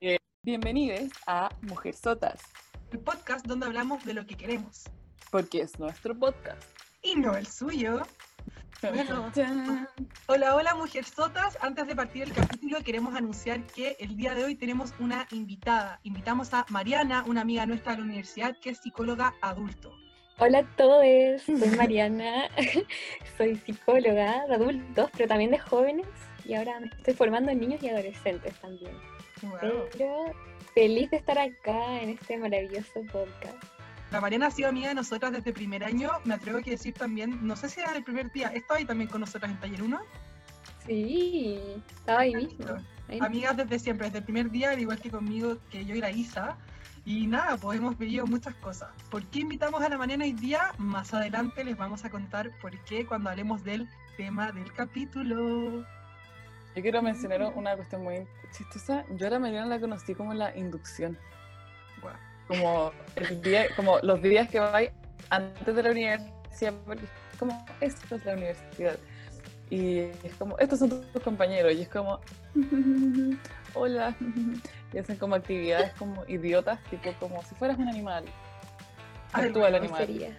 Eh, bienvenidos a Mujer Sotas, el podcast donde hablamos de lo que queremos. porque es nuestro podcast. Y no el suyo. Bueno. Hola, hola, mujerzotas. Antes de partir el capítulo, queremos anunciar que el día de hoy tenemos una invitada. Invitamos a Mariana, una amiga nuestra de la universidad, que es psicóloga adulto. Hola a todos, soy Mariana, soy psicóloga de adultos, pero también de jóvenes y ahora me estoy formando en niños y adolescentes también. Wow. Pero feliz de estar acá en este maravilloso podcast. La Mariana ha sido amiga de nosotras desde el primer año. Me atrevo a decir también, no sé si era del primer día, estaba ahí también con nosotras en Taller 1. Sí, estaba ahí mismo. ahí. Amigas desde siempre, desde el primer día, al igual que conmigo, que yo y la Isa. Y nada, pues hemos vivido muchas cosas. ¿Por qué invitamos a la Mariana hoy día? Más adelante les vamos a contar por qué cuando hablemos del tema del capítulo. Yo quiero mencionar una cuestión muy chistosa. Yo a la Mariana la conocí como la inducción. Como, el día, como los días que vais antes de la universidad, porque es como, esto es la universidad. Y es como, estos son tus compañeros. Y es como, hola. Y hacen como actividades como idiotas, tipo como si fueras un animal. Actúa el animal. Sería.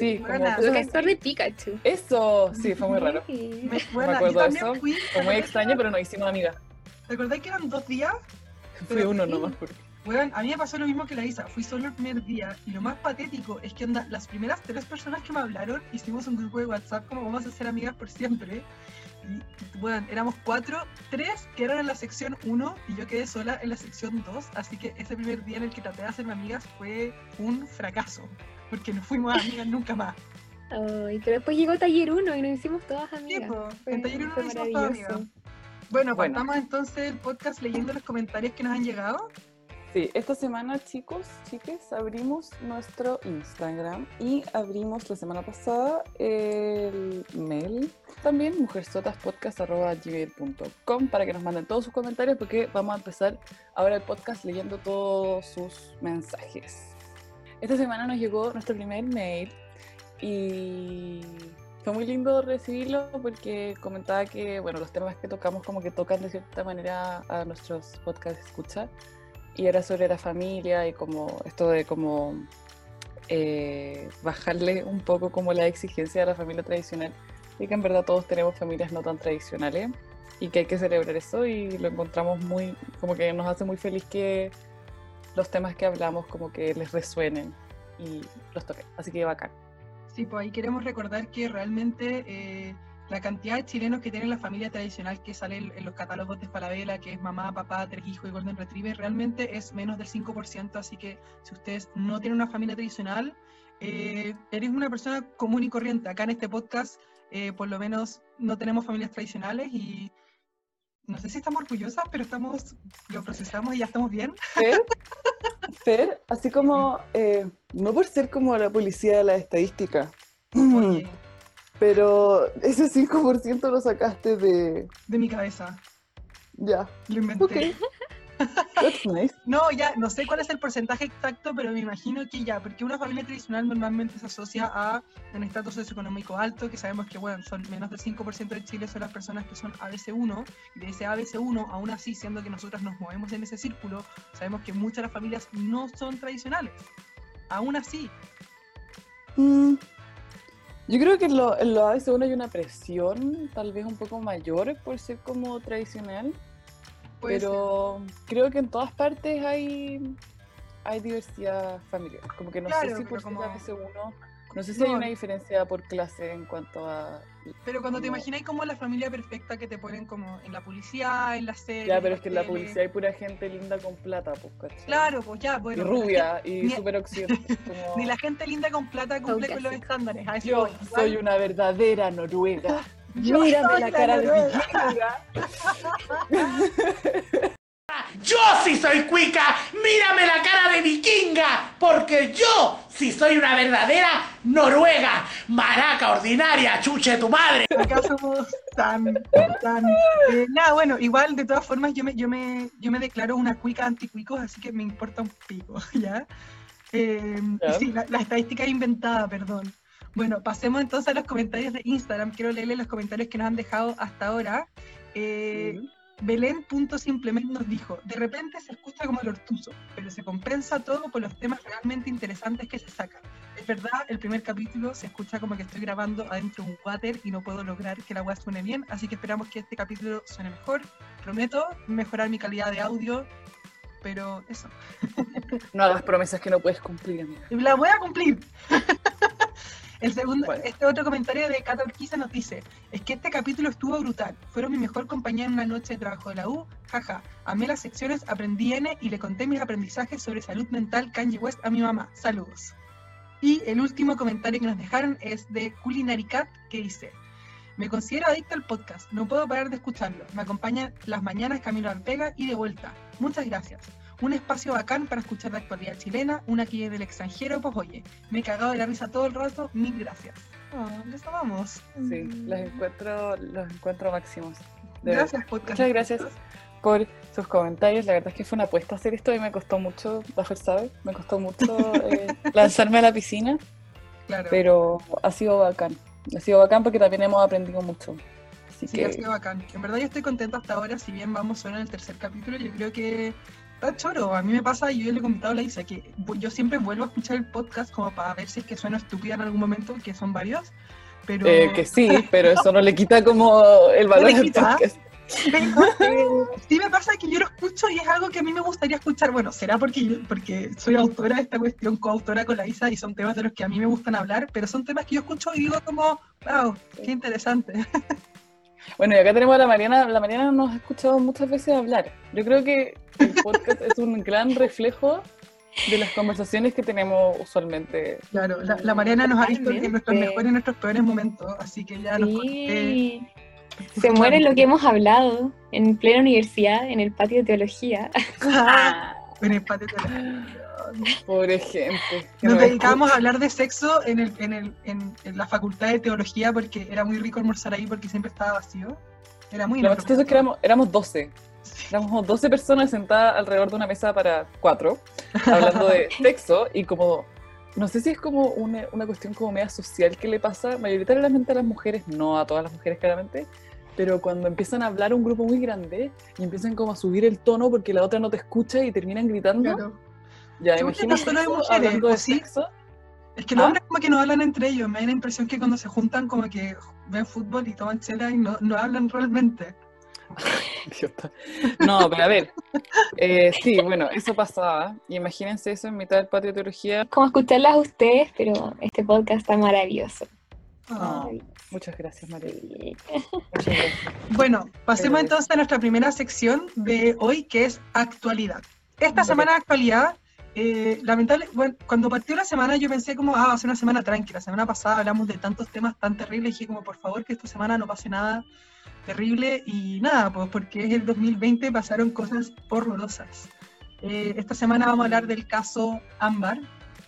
Sí, como Los así. castor de Pikachu. Eso, sí, fue muy raro. Me, bueno, acuerdo de eso. fui. Fue muy extraño, pero nos hicimos amigas. ¿Te acordás que eran dos días? Fue uno sí. nomás. Porque... Bueno, a mí me pasó lo mismo que la Isa. Fui solo el primer día. Y lo más patético es que onda, las primeras tres personas que me hablaron, hicimos un grupo de WhatsApp como vamos a ser amigas por siempre. Y bueno, éramos cuatro, tres que eran en la sección 1 y yo quedé sola en la sección 2. Así que ese primer día en el que traté de hacerme amigas fue un fracaso. Porque no fuimos amigas nunca más. Ay, pero después llegó Taller 1 y nos hicimos todas Sí, amigas. po, Fue- en taller uno fue nos hicimos todas amigas. maravilloso. Bueno, Bueno. partamos entonces el podcast leyendo los comentarios que nos han llegado. Sí, esta semana, chicos, chiques, abrimos nuestro Instagram y abrimos la semana pasada el mail también, mujersotaspodcast.gmail.com para que nos manden todos sus comentarios porque vamos a empezar ahora el podcast leyendo todos sus mensajes. Esta semana nos llegó nuestro primer mail y fue muy lindo recibirlo porque comentaba que, bueno, los temas que tocamos como que tocan de cierta manera a nuestros podcast escucha y era sobre la familia y como esto de como eh, bajarle un poco como la exigencia de la familia tradicional y que en verdad todos tenemos familias no tan tradicionales y que hay que celebrar eso y lo encontramos muy, como que nos hace muy feliz que los temas que hablamos como que les resuenen y los toquen, así que bacán. Sí, pues ahí queremos recordar que realmente eh, la cantidad de chilenos que tienen la familia tradicional que sale en los catálogos de Falabella, que es mamá, papá, tres hijos y Golden Retriever, realmente es menos del 5%, así que si ustedes no tienen una familia tradicional, eh, eres una persona común y corriente. Acá en este podcast, eh, por lo menos, no tenemos familias tradicionales y no sé si estamos orgullosas, pero estamos, lo procesamos y ya estamos bien. Fer, Fer, así como, eh, no por ser como la policía de la estadística, Oye, pero ese 5% lo sacaste de... de mi cabeza, Ya, lo inventé. ok. That's nice. No, ya, no sé cuál es el porcentaje exacto, pero me imagino que ya, porque una familia tradicional normalmente se asocia a un estatus socioeconómico alto, que sabemos que, bueno, son menos del 5% de Chile son las personas que son ABC1, y de ese ABC1, aún así, siendo que nosotras nos movemos en ese círculo, sabemos que muchas de las familias no son tradicionales. Aún así, Mm, Yo creo que en lo, en lo ABC1 hay una presión tal vez un poco mayor por ser como tradicional, pero creo que en todas partes hay, hay diversidad familiar. Como que no Claro, sé si por como- ser ABC1, no sé si hay No. una diferencia por clase en cuanto a... ser. Pero cuando te como- imaginas como la familia perfecta que te ponen como en la publicidad, en la serie. Ya, pero es que en la publicidad hay pura gente linda con plata, pues, ¿cachai? Claro, pues ya, bueno. y rubia y ni- súper occidente. como- Ni la gente linda con plata cumple con los estándares. Yo voy. Soy una verdadera noruega. Yo Mírame la la cara de vikinga. Yo sí soy cuica, mírame la cara de vikinga, porque yo sí soy una verdadera noruega, maraca ordinaria, chuche tu madre. acá somos tan, tan... eh, nada, bueno, igual de todas formas yo me, yo me, yo me declaro una cuica anticuicos, así que me importa un pico, ¿ya? Eh, Ya. sí, la, la estadística es inventada, perdón. Bueno, pasemos entonces a los comentarios de Instagram. Quiero leerles los comentarios que nos han dejado hasta ahora. Eh, Belén.simplemente nos dijo, de repente se escucha como el ortuzo, pero se compensa todo por los temas realmente interesantes que se sacan. Es verdad, el primer capítulo se escucha como que estoy grabando adentro de un water y no puedo lograr que la web suene bien, así que esperamos que este capítulo suene mejor. Prometo mejorar mi calidad de audio, pero eso. No hagas promesas que no puedes cumplir, amiga. La voy a cumplir. El segundo, Bueno. este otro comentario de Cata Urquiza nos dice, es que este capítulo estuvo brutal. Fueron mi mejor compañía en una noche de trabajo de la U. Jaja, amé las secciones, aprendí N y le conté mis aprendizajes sobre salud mental Kanye West a mi mamá. Saludos. Y el último comentario que nos dejaron es de Culinary Cat que dice, me considero adicta al podcast, no puedo parar de escucharlo. Me acompaña las mañanas camino a Ortega y de vuelta. Muchas gracias. Un espacio bacán para escuchar la actualidad chilena, una aquí del extranjero, pues oye, me he cagado de la risa todo el rato, mil gracias. Oh, les amamos. Sí, los encuentro, los encuentro máximos. De Gracias, podcast. Muchas gracias por sus comentarios. La verdad es que fue una apuesta hacer esto y me costó mucho, Rafael sabe, me costó mucho eh, lanzarme a la piscina, Claro. pero ha sido bacán. Ha sido bacán porque también hemos aprendido mucho. Así Sí, ha que sido bacán. En verdad yo estoy contenta hasta ahora, si bien vamos solo en el tercer capítulo, yo creo que está choro. A mí me pasa, y yo le he comentado a la Isa, que yo siempre vuelvo a escuchar el podcast como para ver si es que suena estúpida en algún momento, que son varios, pero... eh, que sí, pero eso no le quita como el valor del podcast. Pero, eh, sí me pasa que yo lo escucho y es algo que a mí me gustaría escuchar. Bueno, será porque, porque soy autora de esta cuestión, coautora con la Isa, y son temas de los que a mí me gustan hablar, pero son temas que yo escucho y digo como, wow, qué interesante. Bueno, y acá tenemos a la Mariana. La Mariana nos ha escuchado muchas veces hablar. Yo creo que el podcast es un gran reflejo de las conversaciones que tenemos usualmente. Claro, la, la Mariana nos ha visto en nuestros mejores y nuestros peores momentos, así que ya nos Sí. Se muere lo que hemos hablado en plena universidad, en el patio de teología. en el patio de la- Pobre gente. Nos dedicábamos a hablar de sexo en, el, en, el, en, en la facultad de teología porque era muy rico almorzar ahí porque siempre estaba vacío. Era muy Lo es que éramos, éramos 12. Éramos 12 personas sentadas alrededor de una mesa para cuatro, hablando de sexo y como, no sé si es como una, una cuestión como media social que le pasa mayoritariamente a las mujeres, no a todas las mujeres claramente, pero cuando empiezan a hablar un grupo muy grande y empiezan como a subir el tono porque la otra no te escucha y terminan gritando, Claro. Ya Según yo, no imagínate solo de eso mujeres, hablando de ¿o sí? sexo. Es que los ¿Ah? hombres como que no hablan entre ellos. Me da la impresión que cuando se juntan como que ven fútbol y toman chela y no, no hablan realmente. No, pero a ver, eh, sí, bueno, eso pasaba. Y imagínense eso en mitad del patio de teología. Como escucharlas a ustedes, pero este podcast está maravilloso. Ah. Muchas gracias, María. Sí. Muchas gracias. Bueno, pasemos Eh. entonces a nuestra primera sección de hoy, que es actualidad. Esta semana de actualidad, eh, lamentable, bueno, cuando partió la semana yo pensé como, ah, va a ser una semana tranquila. La semana pasada hablamos de tantos temas tan terribles y dije como, por favor, que esta semana no pase nada terrible y nada, pues porque es el 2020, pasaron cosas horrorosas. Eh, esta semana vamos a hablar del caso Ámbar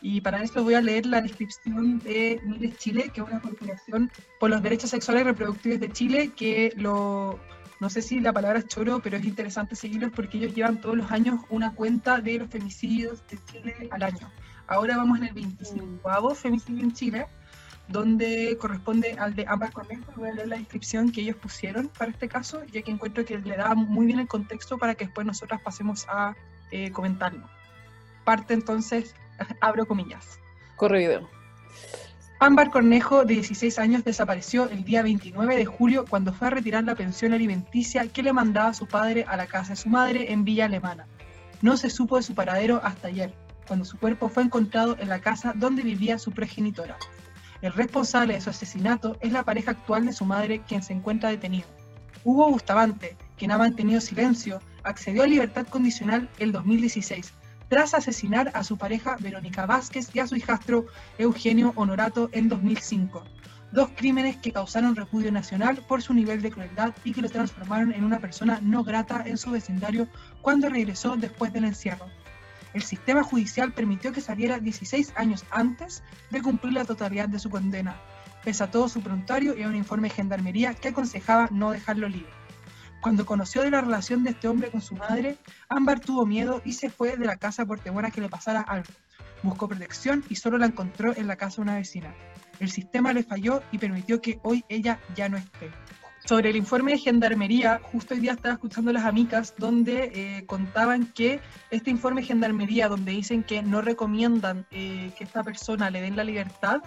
y para eso voy a leer la descripción de Miles Chile, que es una corporación por los derechos sexuales y reproductivos de Chile, que lo, no sé si la palabra es choro, pero es interesante seguirlos porque ellos llevan todos los años una cuenta de los femicidios de Chile al año. Ahora vamos en el 25 femicidio en Chile, donde corresponde al de ambas Cornejo. Voy a leer la descripción que ellos pusieron para este caso, ya que encuentro que le da muy bien el contexto para que después nosotras pasemos a eh, comentarlo. Parte entonces, abro comillas. Corre video. Ámbar Cornejo, de 16 años, desapareció el día 29 de julio cuando fue a retirar la pensión alimenticia que le mandaba su padre a la casa de su madre en Villa Alemana. No se supo de su paradero hasta ayer, cuando su cuerpo fue encontrado en la casa donde vivía su progenitora. El responsable de su asesinato es la pareja actual de su madre, quien se encuentra detenido. Hugo Bustamante, quien ha mantenido silencio, accedió a libertad condicional el 2016, tras asesinar a su pareja Verónica Vázquez y a su hijastro Eugenio Honorato en 2005. Dos crímenes que causaron repudio nacional por su nivel de crueldad y que lo transformaron en una persona no grata en su vecindario cuando regresó después del encierro. El sistema judicial permitió que saliera 16 años antes de cumplir la totalidad de su condena, pese a todo su prontuario y a un informe de gendarmería que aconsejaba no dejarlo libre. Cuando conoció de la relación de este hombre con su madre, Ámbar tuvo miedo y se fue de la casa por temor a que le pasara algo. Buscó protección y solo la encontró en la casa de una vecina. El sistema le falló y permitió que hoy ella ya no esté. sobre el informe de gendarmería, justo hoy día estaba escuchando las amigas donde eh, contaban que este informe de gendarmería, donde dicen que no recomiendan eh, que esta persona le den la libertad,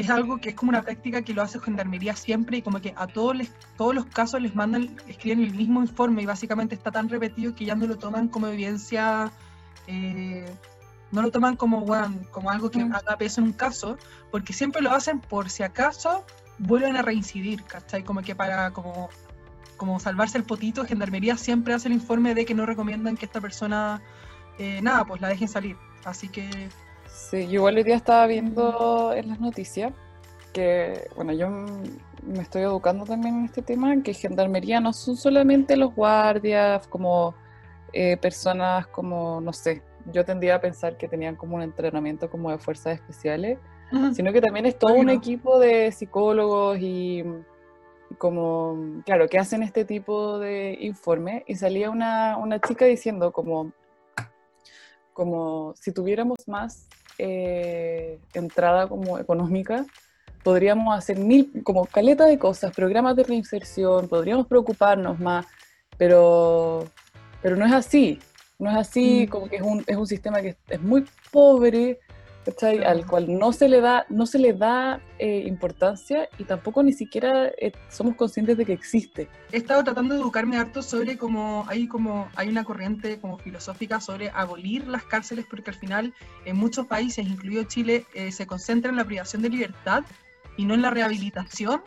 es algo que es como una práctica que lo hace gendarmería siempre y como que a todos les, todos los casos les mandan, escriben el mismo informe y básicamente está tan repetido que ya no lo toman como evidencia. Eh, no lo toman como, bueno, como algo que Mm. haga peso en un caso, porque siempre lo hacen por si acaso vuelven a reincidir, ¿cachai? Como que para como, como salvarse el potito, Gendarmería siempre hace el informe de que no recomiendan que esta persona, eh, nada, pues la dejen salir. Así que, Sí, yo igual hoy día estaba viendo en las noticias que, bueno, yo me estoy educando también en este tema, que gendarmería no son solamente los guardias, como eh, personas como, no sé, yo tendría a pensar que tenían como un entrenamiento como de fuerzas especiales, sino que también es todo un equipo de psicólogos y y como, claro, que hacen este tipo de informe y salía una, una chica diciendo como, como si tuviéramos más eh, entrada como económica, podríamos hacer mil, como caleta de cosas, programas de reinserción, podríamos preocuparnos más, pero, pero no es así, no es así, Mm. como que es un, es un sistema que es, es muy pobre, al cual no se le da, no se le da eh, importancia y tampoco ni siquiera eh, somos conscientes de que existe. he estado tratando de educarme harto sobre cómo hay como hay una corriente como filosófica sobre abolir las cárceles porque al final en muchos países, incluido Chile, eh, se concentra en la privación de libertad y no en la rehabilitación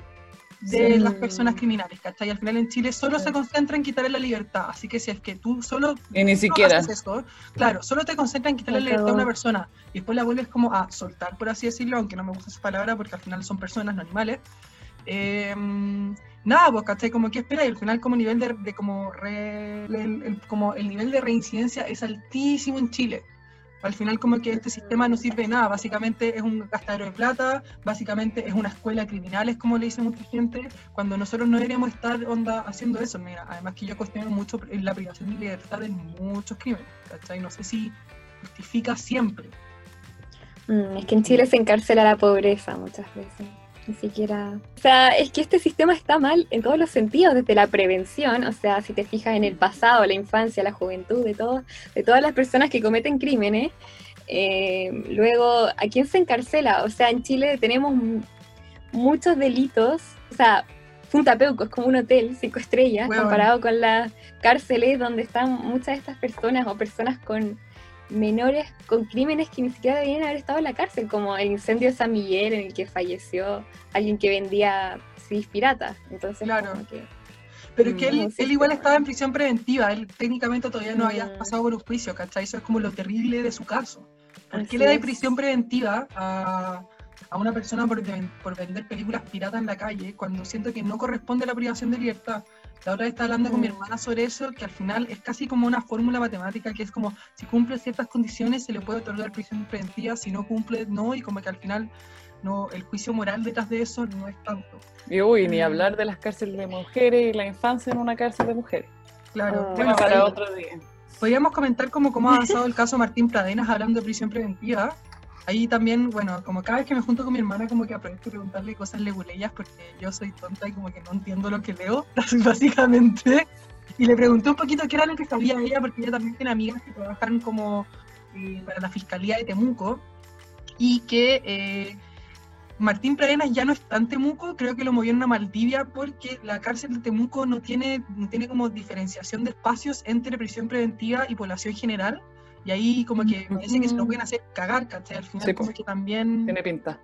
de Sí. las personas criminales, ¿cachai? Al final en Chile solo Sí. se concentra en quitarle la libertad, así que si es que tú solo Y ni siquiera. haces eso, claro, solo te concentras en quitarle la libertad a una persona y después la vuelves como a soltar, por así decirlo, aunque no me gusta esa palabra porque al final son personas, no animales. Eh, nada, pues, ¿cachai? Como que espera y al final como nivel de, de como, re- el, el- como el nivel de reincidencia es altísimo en Chile. Al final como que este sistema no sirve de nada, básicamente es un gastadero de plata, básicamente es una escuela de criminales, como le dice mucha gente, cuando nosotros no deberíamos estar onda haciendo eso. Mira, además que yo cuestiono mucho la privación de libertad en muchos crímenes, ¿cachai? No sé si justifica siempre. Mm, es que en Chile se encarcela la pobreza muchas veces. Ni siquiera. O sea, es que este sistema está mal en todos los sentidos, desde la prevención, o sea, si te fijas en el pasado, la infancia, la juventud, de, todo, de todas las personas que cometen crímenes. eh, luego, ¿a quién se encarcela? O sea, en Chile tenemos muchos delitos. O sea, Punta Peuco es como un hotel, cinco estrellas, comparado con las cárceles donde están muchas de estas personas o personas con menores con crímenes que ni siquiera deberían haber estado en la cárcel, como el incendio de San Miguel en el que falleció alguien que vendía CDs piratas. Entonces, Claro. como que, Pero es que Mm, él, igual estaba en prisión preventiva, él técnicamente todavía no había Mm. pasado por un juicio, ¿cachai? Eso es como lo terrible de su caso. ¿Por Así qué le da prisión preventiva a, a una persona por, ven- por vender películas piratas en la calle cuando siento que no corresponde a la privación de libertad? La otra vez estaba hablando con mi hermana sobre eso, que al final es casi como una fórmula matemática, que es como si cumple ciertas condiciones se le puede otorgar prisión preventiva, si no cumple no, y como que al final no, el juicio moral detrás de eso no es tanto. Y uy, ni Mm. hablar de las cárceles de mujeres y la infancia en una cárcel de mujeres. Claro, Ah. Bueno, para otro día. Podríamos comentar como cómo ha avanzado el caso Martín Pradenas hablando de prisión preventiva. Ahí también, bueno, como cada vez que me junto con mi hermana, como que aprovecho de preguntarle cosas leguleyas porque yo soy tonta y como que no entiendo lo que leo, básicamente. Y le pregunté un poquito qué era lo que sabía ella, porque ella también tiene amigas que trabajaron como eh, para la Fiscalía de Temuco y que eh, Martín Pradenas ya no está en Temuco, creo que lo movieron a Maldivia porque la cárcel de Temuco no tiene, no tiene como diferenciación de espacios entre prisión preventiva y población general. Y ahí como que me dice que se lo pueden hacer cagar, ¿cachai? Al final Sí, como pues. que también... Tiene pinta.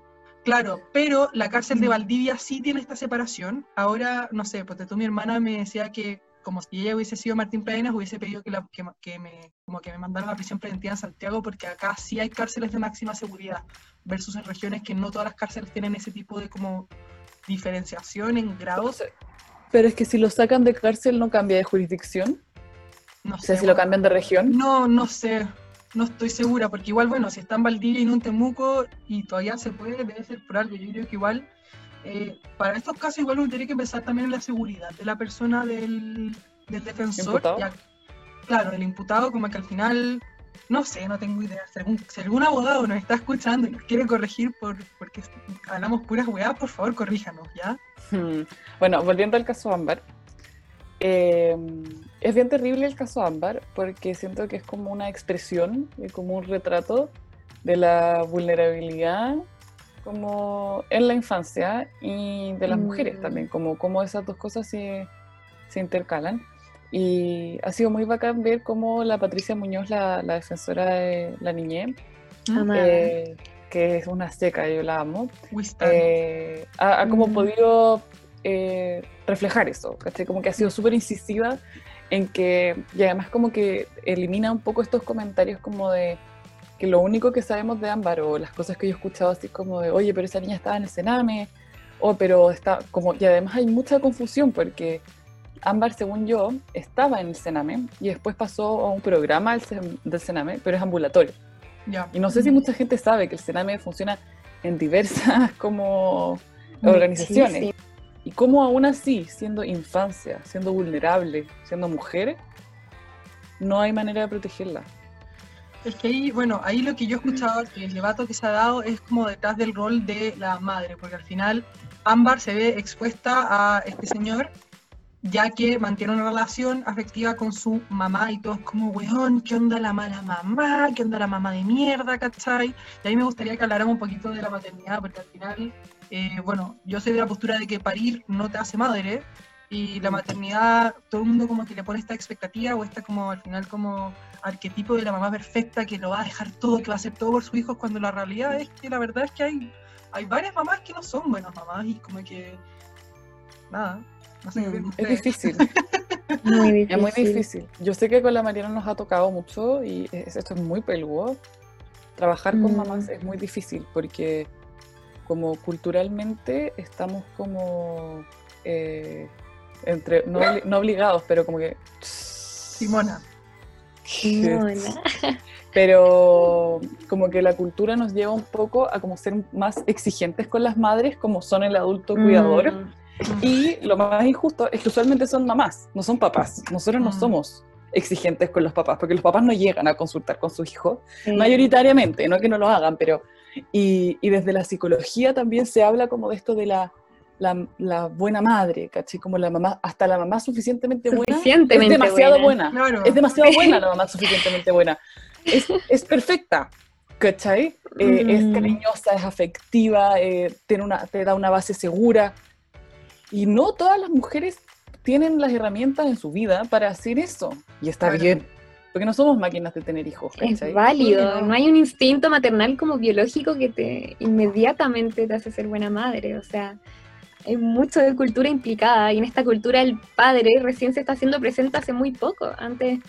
Claro, pero la cárcel de Mm. Valdivia sí tiene esta separación. Ahora, no sé, porque tú mi hermana me decía que como si ella hubiese sido Martín Pradenas, hubiese pedido que, la, que, me, como que me mandaran a prisión preventiva en Santiago, porque acá sí hay cárceles de máxima seguridad, versus en regiones que no todas las cárceles tienen ese tipo de como diferenciación en grados. Pero es que si lo sacan de cárcel no cambia de jurisdicción. No O sea, sé, si lo cambian de región. No, no sé, no estoy segura, porque igual, bueno, si está en Valdivia y no en Temuco y todavía se puede, debe ser por algo. Yo creo que igual, eh, para estos casos, igual uno tiene que pensar también en la seguridad de la persona del, del defensor. Claro, del imputado, como que al final no sé, no tengo idea. Si algún, si algún abogado nos está escuchando y nos quiere corregir por, porque hablamos puras weas, por favor, corríjanos, ¿ya? Hmm. Bueno, volviendo al caso Ámbar. Eh, es bien terrible el caso Ámbar porque siento que es como una expresión, y como un retrato de la vulnerabilidad como en la infancia y de las mujeres Mm. también, como, como esas dos cosas se, se intercalan. Y ha sido muy bacán ver cómo la Patricia Muñoz, la, la defensora de la niñez, eh, que es una seca, yo la amo, eh, ha, ha como Mm. podido eh, reflejar eso, ¿cachai? Como que ha sido súper incisiva en que, y además como que elimina un poco estos comentarios como de que lo único que sabemos de Ámbar o las cosas que yo he escuchado así como de, oye, pero esa niña estaba en el Sename, o pero está como, y además hay mucha confusión porque Ámbar, según yo, estaba en el Sename y después pasó a un programa del Sen- del Sename, pero es ambulatorio. ya. Y no sé si mucha gente sabe que el Sename funciona en diversas como organizaciones. Muchísimo. Y cómo aún así, siendo infancia, siendo vulnerable, siendo mujer, no hay manera de protegerla. Es que ahí, bueno, ahí lo que yo he escuchado el debate que se ha dado es como detrás del rol de la madre, porque al final Ámbar se ve expuesta a este señor, ya que mantiene una relación afectiva con su mamá y todos como, weón, ¿qué onda la mala mamá? ¿Qué onda la mamá de mierda, cachai? Y ahí me gustaría que habláramos un poquito de la maternidad, porque al final, eh, bueno, yo soy de la postura de que parir no te hace madre, y la maternidad, todo el mundo como que le pone esta expectativa o esta como al final como arquetipo de la mamá perfecta que lo va a dejar todo, que va a hacer todo por sus hijos, cuando la realidad es que la verdad es que hay, hay varias mamás que no son buenas mamás y como que nada, no sé qué opinan Es difícil, Muy difícil. es muy difícil. Yo sé que con la Mariana nos ha tocado mucho y es- esto es muy peludo. Trabajar con Mm. mamás es muy difícil porque como culturalmente estamos como eh, entre, no, no obligados, pero como que... Simona, Simona. pero como que la cultura nos lleva un poco a como ser más exigentes con las madres como son el adulto cuidador Mm, y lo más injusto es que usualmente son mamás, no son papás. Nosotros no Mm. somos exigentes con los papás porque los papás no llegan a consultar con sus hijos sí. mayoritariamente, no que no lo hagan, pero y, y desde la psicología también se habla como de esto de la, la, la buena madre, ¿cachai? Como la mamá, hasta la mamá suficientemente buena Suficientemente es demasiado buena. buena. claro, Es demasiado buena la mamá, suficientemente buena. Es, es perfecta, ¿cachai? Eh, Es Mm. cariñosa, es afectiva, eh, tiene una, te da una base segura. Y no todas las mujeres tienen las herramientas en su vida para hacer eso. Y está Claro. bien, porque no somos máquinas de tener hijos, Es válido, no. no hay un instinto maternal como biológico que te inmediatamente te hace ser buena madre, o sea, hay mucho de cultura implicada y en esta cultura el padre recién se está haciendo presente hace muy poco, antes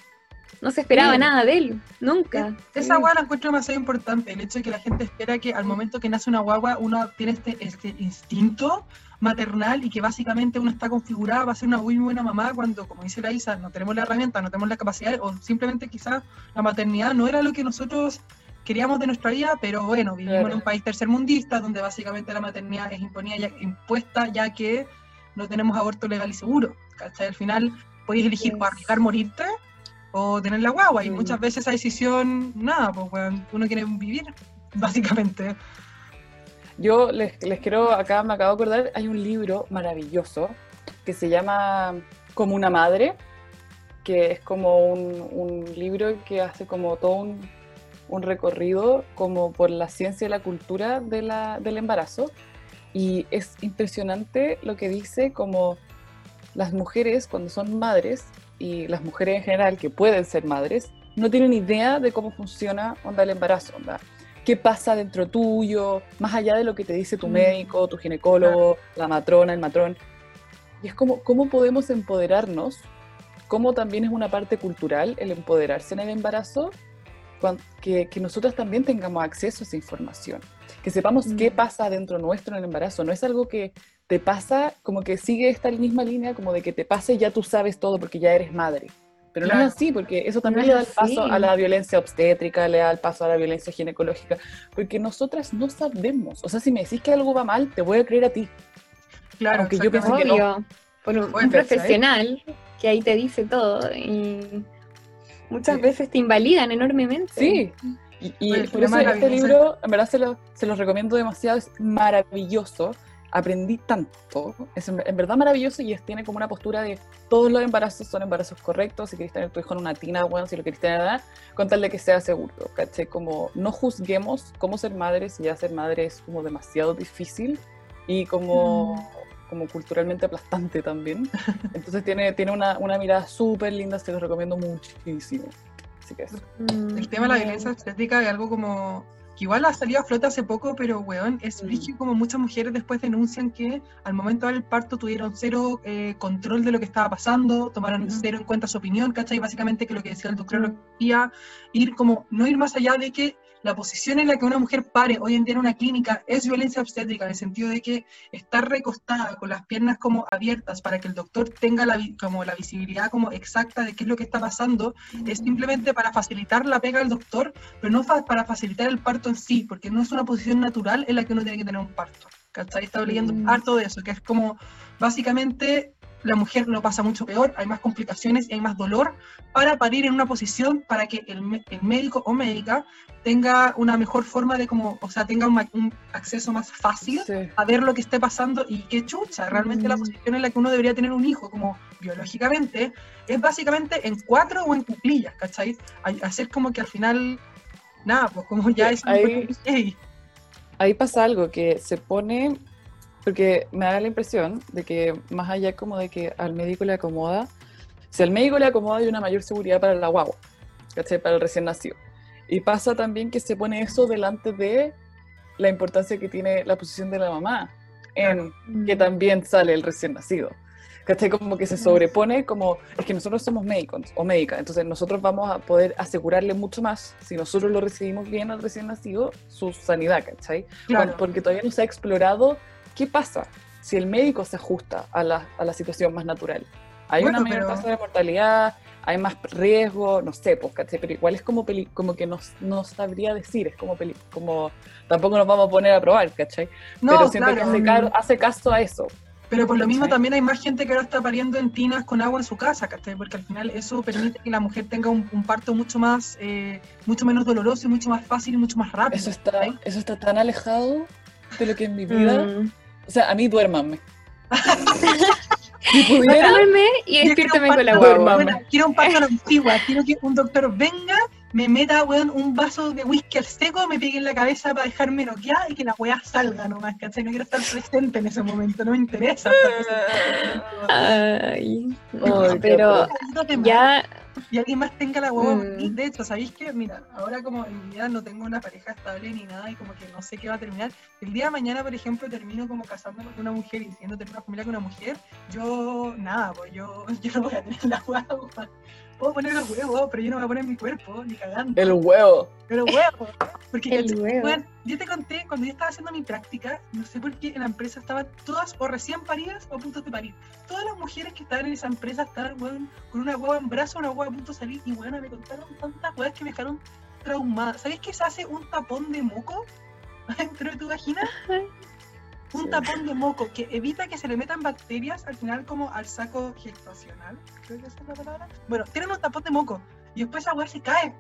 no se esperaba Sí. nada de él, nunca. Esa guagua la encuentro demasiado importante, el hecho de que la gente espera que al momento que nace una guagua uno tiene este, este instinto maternal y que básicamente uno está configurada para ser una muy buena mamá cuando, como dice la Isa, no tenemos la herramienta, no tenemos la capacidad o simplemente quizás la maternidad no era lo que nosotros queríamos de nuestra vida, pero bueno, vivimos Claro. en un país tercermundista donde básicamente la maternidad es imponida ya, impuesta ya que no tenemos aborto legal y seguro. ¿cachai? Al final podéis elegir o arriesgar morirte o tener la guagua y muchas veces esa decisión, nada, pues weón, uno quiere vivir, básicamente. Yo les, quiero, acá me acabo de acordar, hay un libro maravilloso que se llama Como una madre, que es como un, un libro que hace como todo un, un recorrido como por la ciencia y la cultura de la- del embarazo. Y es impresionante lo que dice como las mujeres cuando son madres y las mujeres en general que pueden ser madres, no tienen idea de cómo funciona onda el embarazo, onda qué pasa dentro tuyo, más allá de lo que te dice tu Mm. médico, tu ginecólogo, la matrona, el matrón. Y es como, ¿cómo podemos empoderarnos? Cómo también es una parte cultural el empoderarse en el embarazo, que, que nosotras también tengamos acceso a esa información, que sepamos qué Mm. pasa dentro nuestro en el embarazo. No es algo que te pasa como que sigue esta misma línea, como de que te pase y ya tú sabes todo porque ya eres madre. Pero no Claro. es así, porque eso también No le da el paso a la violencia obstétrica, le da el paso a la violencia ginecológica, porque nosotras no sabemos. O sea, si me decís que algo va mal, te voy a creer a ti. Claro, Aunque yo pienso que no. Por un, Bueno, un profesional que ahí te dice todo y muchas Sí. veces te invalidan enormemente. Sí. Y, y el por eso problema de la este libro, en verdad se lo, se los recomiendo demasiado, es maravilloso. Aprendí tanto, es en, en verdad maravilloso y es, tiene como una postura de todos los embarazos son embarazos correctos. Si querés tener tu hijo en una tina, bueno, si lo querés tener nada, con tal de que sea seguro, ¿cachai? Como no juzguemos cómo ser madre, si ya ser madre es como demasiado difícil y como, Mm. como culturalmente aplastante también. Entonces tiene, tiene una, una mirada súper linda, se los recomiendo muchísimo. Así que eso. Mm, El tema de la violencia obstétrica es algo como que igual ha salido a flote hace poco, pero weón, es Mm. brígido como muchas mujeres después denuncian que al momento del parto tuvieron cero eh, control de lo que estaba pasando, tomaron cero en cuenta su opinión, ¿cachai? Básicamente que lo que decía el doctor lo que quería ir como, no ir más allá de que la posición en la que una mujer pare hoy en día en una clínica es violencia obstétrica, en el sentido de que estar recostada con las piernas como abiertas para que el doctor tenga la, como la visibilidad como exacta de qué es lo que está pasando, es simplemente para facilitar la pega al doctor, pero no fa- para facilitar el parto en sí, porque no es una posición natural en la que uno tiene que tener un parto. ¿Cachai? Estaba leyendo Mm. harto de eso, que es como básicamente la mujer lo pasa mucho peor, hay más complicaciones y hay más dolor para parir en una posición para que el, el médico o médica tenga una mejor forma de como, o sea, tenga un, acceso más fácil Sí. a ver lo que esté pasando y qué chucha, realmente la Mm. posición en la que uno debería tener un hijo, como biológicamente, es básicamente en cuatro o en cuclillas, ¿cachai? A- Hacer como que al final, nada, pues como ya es Ahí- ahí pasa algo que se pone, porque me da la impresión de que más allá como de que al médico le acomoda, si al médico le acomoda hay una mayor seguridad para la guagua, ¿cachai? Para el recién nacido. Y pasa también que se pone eso delante de la importancia que tiene la posición de la mamá en que también sale el recién nacido. ¿Cachai? Como que se sobrepone, como es que nosotros somos médicos o médicas, entonces nosotros vamos a poder asegurarle mucho más, si nosotros lo recibimos bien al recién nacido, su sanidad, ¿cachai? claro. Porque todavía no se ha explorado qué pasa si el médico se ajusta a la, a la situación más natural. Hay Bueno, una mayor pero- tasa de mortalidad, hay más riesgo, no sé, pues. Pero igual es como, peli- como que no, no sabría decir, es como, peli- como tampoco nos vamos a poner a probar, ¿cachai? No, Pero siento claro. que hace, hace caso a eso. Pero por lo mismo ¿Cachai? también hay más gente que ahora está pariendo en tinas con agua en su casa, ¿cachai? Porque al final eso permite que la mujer tenga un, un parto mucho más, eh, mucho menos doloroso y mucho más fácil y mucho más rápido. Eso está, ¿cachai? eso está tan alejado de lo que en mi vida. Mm. O sea, a mí duérmanme. si pudiera, y un con la guagua. Bueno, quiero un parto a la antigua, quiero que un doctor venga, me meta weón, un vaso de whisky al seco, me pegue en la cabeza para dejarme noqueada y que la weá salga nomás, ¿cachai? No quiero estar presente en ese momento, no me interesa. Ay, no, pero ya y alguien más tenga la huevo. Mm. De hecho, ¿sabéis qué? Mira, ahora como en mi vida no tengo una pareja estable ni nada y como que no sé qué va a terminar. El día de mañana, por ejemplo, termino como casándome con una mujer y siendo tener una familia con una mujer, yo, nada, pues yo, yo no voy a tener la huevo. Puedo poner los huevos, pero yo no voy a poner mi cuerpo, ni cagando. el huevo. Porque El huevo. Weón, yo te conté, cuando yo estaba haciendo mi práctica, no sé por qué en la empresa estaban todas o recién paridas o a punto de parir. Todas las mujeres que estaban en esa empresa estaban, weón, con una hueá en brazo, una hueá a punto de salir, y weón, me contaron tantas hueás que me dejaron traumada. ¿Sabes que se hace un tapón de moco dentro de tu vagina? Un Sí. tapón de moco que evita que se le metan bacterias al final como al saco gestacional. Creo que esa es la palabra. Bueno, tienen un tapón de moco y después esa hueá se cae.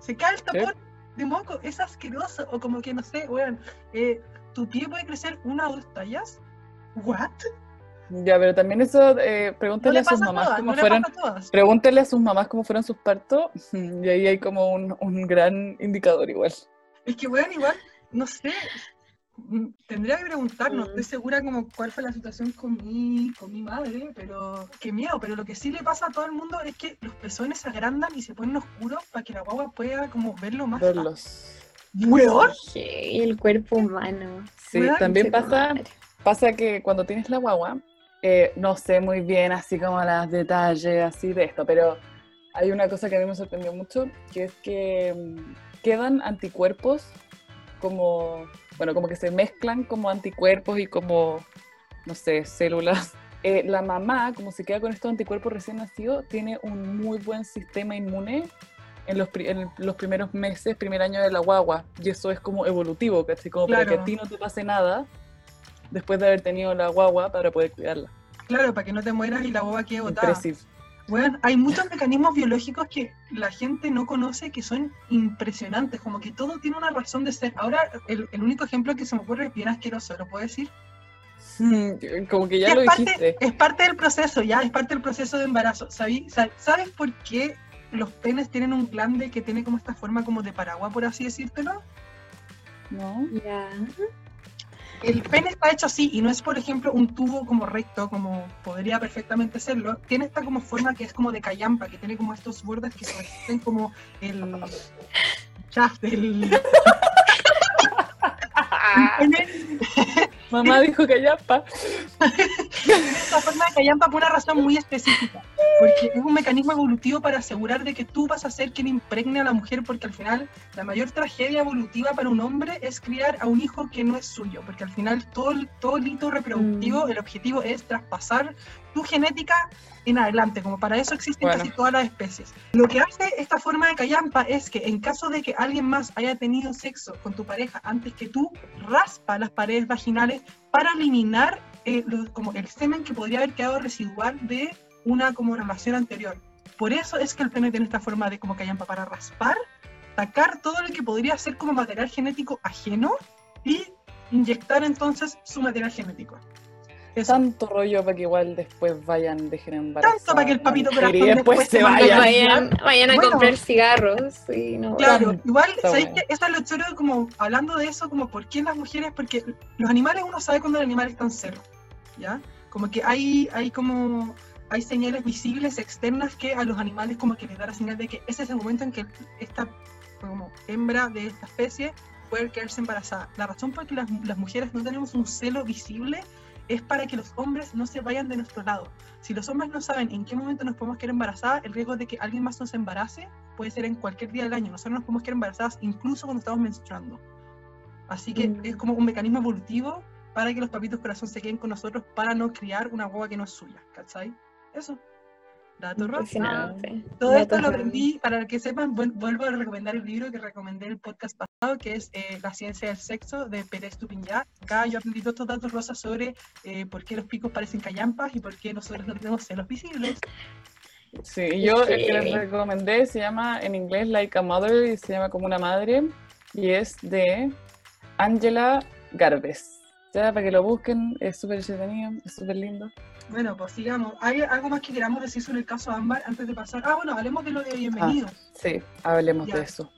Se cae el tapón de moco. Es asqueroso. O como que no sé, weón. eh, tu pie puede crecer una o dos tallas. ¿What? Ya, pero también eso, eh, No pregúntale le a sus mamás todas, cómo no fueron. Pregúntele a sus mamás cómo fueron sus partos. Y ahí hay como un, un gran indicador igual. Es que, weón, igual, no sé. Mm, Tendría que preguntar, no Mm. estoy segura como cuál fue la situación con mi, con mi madre, pero qué miedo, pero lo que sí le pasa a todo el mundo es que los pezones se agrandan y se ponen oscuros para que la guagua pueda como verlo más fácil. Verlos. ¡Weón! y el cuerpo humano. Sí, también pasa, madre. pasa que cuando tienes la guagua, eh, no sé muy bien así como los detalles así de esto, pero hay una cosa que a mí me sorprendió mucho, que es que mm, quedan anticuerpos como, bueno, como que se mezclan como anticuerpos y como, no sé, células. Eh, la mamá, como se queda con estos anticuerpos recién nacidos, tiene un muy buen sistema inmune en los, pri- en los primeros meses, primer año de la guagua. Y eso es como evolutivo, ¿cachai? Como para que Claro. a ti no te pase nada después de haber tenido la guagua para poder cuidarla. Claro, para que no te mueras y la guagua quede botada. Impresiv- Bueno, hay muchos mecanismos biológicos que la gente no conoce que son impresionantes, como que todo tiene una razón de ser. Ahora, el, el único ejemplo que se me ocurre es bien asqueroso, ¿lo puedo decir? Mm, Como que ya Que lo es, parte, dijiste. es parte del proceso, ya, es parte del proceso de embarazo. ¿Sabí- sa- ¿Sabes por qué los penes tienen un glande que tiene como esta forma como de paraguas, por así decírtelo? ¿No? Ya. El pene está hecho así y no es, por ejemplo, un tubo como recto, como podría perfectamente serlo. Tiene esta como forma que es como de callampa, que tiene como estos bordes que parecen como el shaft del. Mamá dijo que ya, pa. Esta forma de callampa por una razón muy específica, porque es un mecanismo evolutivo para asegurar de que tú vas a ser quien impregne a la mujer, porque al final la mayor tragedia evolutiva para un hombre es criar a un hijo que no es suyo, porque al final todo, todo el hito reproductivo, Mm. el objetivo es traspasar tu genética en adelante, como para eso existen Bueno. casi todas las especies. Lo que hace esta forma de callampa es que en caso de que alguien más haya tenido sexo con tu pareja antes que tú, raspa las paredes vaginales para eliminar eh, como el semen que podría haber quedado residual de una como relación anterior. Por eso es que el pene tiene esta forma de como callampa para raspar, sacar todo lo que podría ser como material genético ajeno y inyectar entonces su material genético. Eso. Tanto rollo para que igual después vayan, dejen embarazar. Tanto para que el papito y corazón después después se se vayan. vayan, vayan a Bueno. comprar cigarros y no. Claro, Tanto, igual, ¿sabéis que Eso es lo choro, como hablando de eso, como por qué las mujeres, porque los animales uno sabe cuando el animal está en cero, ¿ya? Como que hay, hay como, hay señales visibles externas que a los animales como que les da la señal de que ese es el momento en que esta como hembra de esta especie puede quedarse embarazada. La razón por la que las, las mujeres no tenemos un celo visible es para que los hombres no se vayan de nuestro lado. Si los hombres no saben en qué momento nos podemos quedar embarazadas, el riesgo de que alguien más nos embarace puede ser en cualquier día del año. Nosotros nos podemos quedar embarazadas incluso cuando estamos menstruando. Así que Mm. es como un mecanismo evolutivo para que los papitos corazón se queden con nosotros para no criar una guagua que no es suya. ¿Cachai? Eso. Dato rosa. Todo esto lo aprendí, para que sepan, vuel- vuelvo a recomendar el libro que recomendé el podcast pasado, que es eh, La ciencia del sexo, de Pérez Tupinyá. Acá yo aprendí todos estos datos rosas sobre eh, por qué los picos parecen callampas y por qué nosotros no tenemos celos visibles. Sí, yo el que Sí. les recomendé se llama en inglés Like a Mother y se llama como una madre y es de Angela Garbes. Ya, para que lo busquen, es súper entretenido, es súper lindo. Bueno, pues sigamos. ¿Hay algo más que queramos decir sobre el caso Ámbar antes de pasar? Ah, bueno, hablemos de lo de bienvenido. Sí, hablemos Ya. de eso.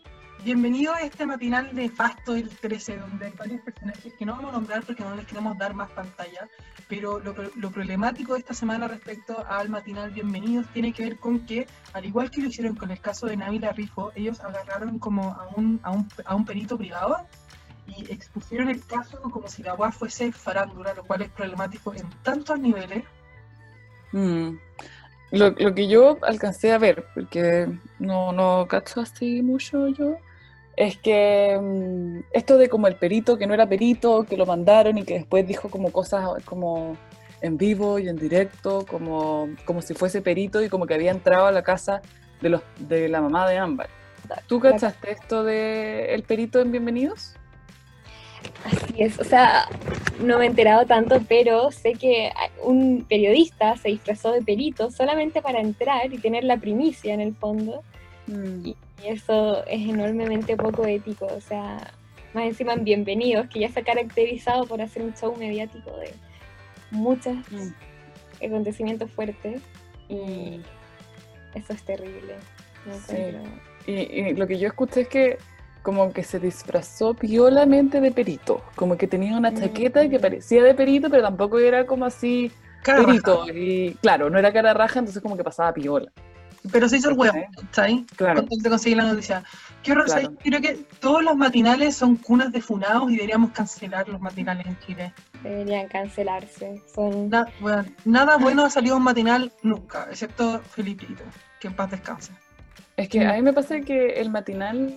Bienvenido a este matinal de Fasto el 13, donde hay varios personajes que no vamos a nombrar porque no les queremos dar más pantalla, pero lo, lo problemático de esta semana respecto al matinal Bienvenidos tiene que ver con que, al igual que lo hicieron con el caso de Návila Rifo, ellos agarraron como a un, a un, a un perito privado y expusieron el caso como si la UA fuese farándula, lo cual es problemático en tantos niveles. Mm. Lo, lo que yo alcancé a ver, porque no, no cacho así mucho yo, es que mm, esto de como el perito que no era perito, que lo mandaron y que después dijo como cosas como en vivo y en directo, como, como si fuese perito y como que había entrado a la casa de, los, de la mamá de Ámbar. ¿Tú cachaste esto de el perito en Bienvenidos? Así es, o sea, no me he enterado tanto, pero sé que un periodista se disfrazó de perito solamente para entrar y tener la primicia en el fondo, Mm. y eso es enormemente poco ético, o sea, más encima en Bienvenidos, que ya se ha caracterizado por hacer un show mediático de muchos Mm. acontecimientos fuertes, y eso es terrible. Sí. Y, y lo que yo escuché es que como que se disfrazó piolamente de perito, como que tenía una chaqueta que Mm. parecía de perito, pero tampoco era como así Cara perito. Y claro, no era cara raja, entonces como que pasaba piola. Pero se hizo el huevo, ¿Cachai? ¿cachai? Claro. Antes de conseguir la noticia. Qué horror, Claro. ¿sabes? Creo que todos los matinales son cunas de funados y deberíamos cancelar los matinales en Chile. Deberían cancelarse, son... Na- bueno, nada bueno ha salido un matinal nunca, excepto Felipito, que en paz descanse. Es que Mm. a mí me pasa que el matinal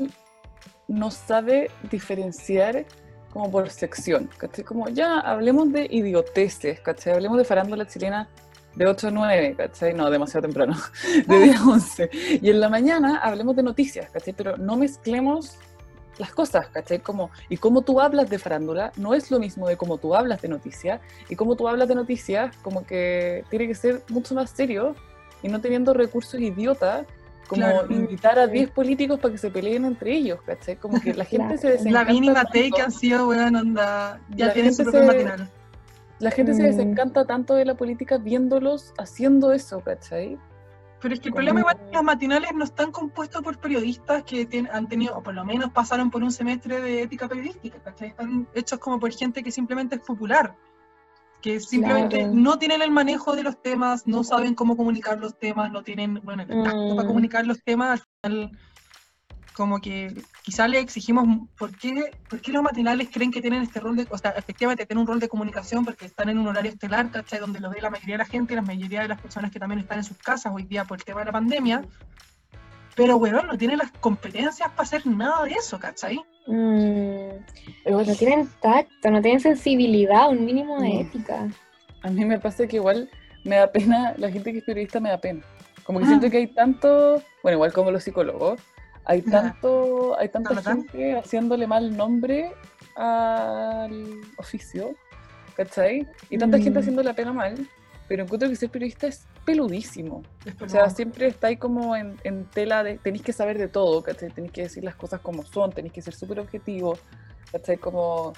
no sabe diferenciar como por sección, ¿cachai? Como ya hablemos de idioteces, ¿cachai? Hablemos de farándula chilena de 8 a 9, ¿cachai? No, demasiado temprano, de 10 a 11. Y en la mañana hablemos de noticias, ¿cachai? Pero no mezclemos las cosas, ¿cachai? Como, y cómo tú hablas de farándula no es lo mismo de cómo tú hablas de noticias, y cómo tú hablas de noticias como que tiene que ser mucho más serio y no teniendo recursos idiotas, como Claro. invitar a 10 políticos para que se peleen entre ellos, ¿cachai? Como que la gente Claro. se desencanta. La mínima tanto- take han sido, weón, onda. Ya tienen su propio se- matinal. La gente se Mm. desencanta tanto de la política viéndolos haciendo eso, ¿cachai? Pero es que el Como- problema igual es que los matinales no están compuestos por periodistas que tien- han tenido, o por lo menos pasaron por un semestre de ética periodística, ¿cachai? Están hechos como por gente que simplemente es popular, que simplemente Claro. no tienen el manejo de los temas, no saben cómo comunicar los temas, no tienen, bueno, el tacto Mm. para comunicar los temas, al final como que quizá le exigimos, ¿por qué, ¿por qué los matinales creen que tienen este rol de, o sea, efectivamente tienen un rol de comunicación porque están en un horario estelar, ¿cachai? Donde lo ve la mayoría de la gente la mayoría de las personas que también están en sus casas hoy día por el tema de la pandemia. Pero, weón, no tienen las competencias para hacer nada de eso, ¿cachai? Mm, no tienen tacto, no tienen sensibilidad, un mínimo de No. ética. A mí me pasa que igual me da pena, la gente que es periodista me da pena. Como que Ah. siento que hay tanto, bueno, igual como los psicólogos, hay tanto, hay tanta gente haciéndole mal nombre al oficio, ¿cachai? Y tanta gente Mm. haciendo la pena mal, pero encuentro que ser periodista es peludísimo. Es O sea, siempre está ahí como en, en tela de, tenéis que saber de todo, ¿cachai? Tenéis que decir las cosas como son, tenéis que ser súper objetivo, ¿cachai? Como,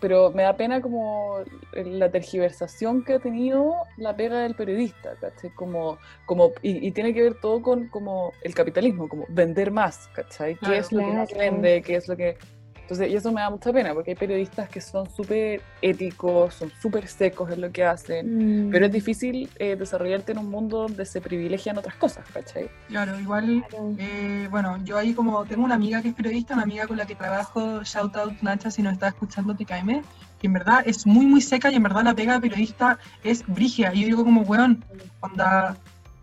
pero me da pena como la tergiversación que ha tenido la pega del periodista, ¿cachai? Como, como, y, y tiene que ver todo con como el capitalismo, como vender más, ¿cachai? ¿Qué Claro. es lo que más Claro. vende? ¿Qué es lo que...? Entonces, y eso me da mucha pena, porque hay periodistas que son súper éticos, son súper secos en lo que hacen, Mm, pero es difícil eh, desarrollarte en un mundo donde se privilegian otras cosas, ¿cachai? Claro, igual, claro. eh, bueno, yo ahí como tengo una amiga que es periodista, una amiga con la que trabajo, shout out Nacha, si nos está escuchando, te caeme, que en verdad es muy, muy seca y en verdad la pega de periodista es brígida. Y yo digo como, weón, onda,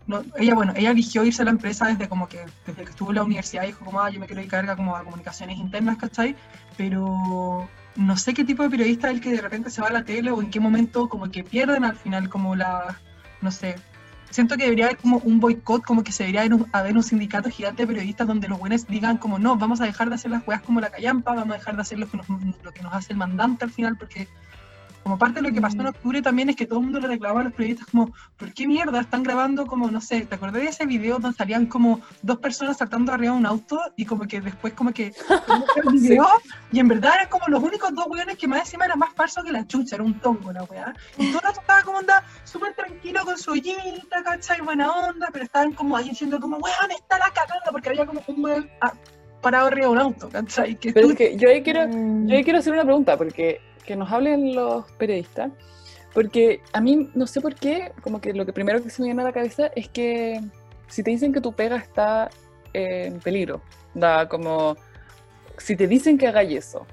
no, ella, bueno, ella eligió irse a la empresa desde como que, desde que estuvo en la universidad, dijo como, ah, yo me quiero dedicar a, como a comunicaciones internas, ¿cachai? Pero no sé qué tipo de periodista es el que de repente se va a la tele o en qué momento como que pierden al final como la, no sé, siento que debería haber como un boicot, como que se debería haber un, haber un sindicato gigante de periodistas donde los buenos digan como no, vamos a dejar de hacer las weas como la callampa, vamos a dejar de hacer lo que nos, lo que nos hace el mandante al final, porque como parte de lo que pasó en octubre también es que todo el mundo le reclamaba a los periodistas como, ¿por qué mierda están grabando como, no sé, ¿te acordás de ese video donde salían como dos personas saltando arriba de un auto y como que después como que el video, y en verdad eran como los únicos dos weones que más encima era más falso que la chucha, era un tongo la weá. Y todo el rato estaba como onda súper tranquilo con su ollita, ¿cachai? Buena onda, pero estaban como ahí diciendo como, weón, está la cagada, porque había como un weón ah, parado arriba de un auto, ¿cachai? Que Pero tú- es que yo ahí quiero, Mm, yo ahí quiero hacer una pregunta, porque que nos hablen los periodistas, porque a mí no sé por qué, como que lo que primero que se me viene a la cabeza es que si te dicen que tu pega está en peligro, da como si te dicen que hagáis eso,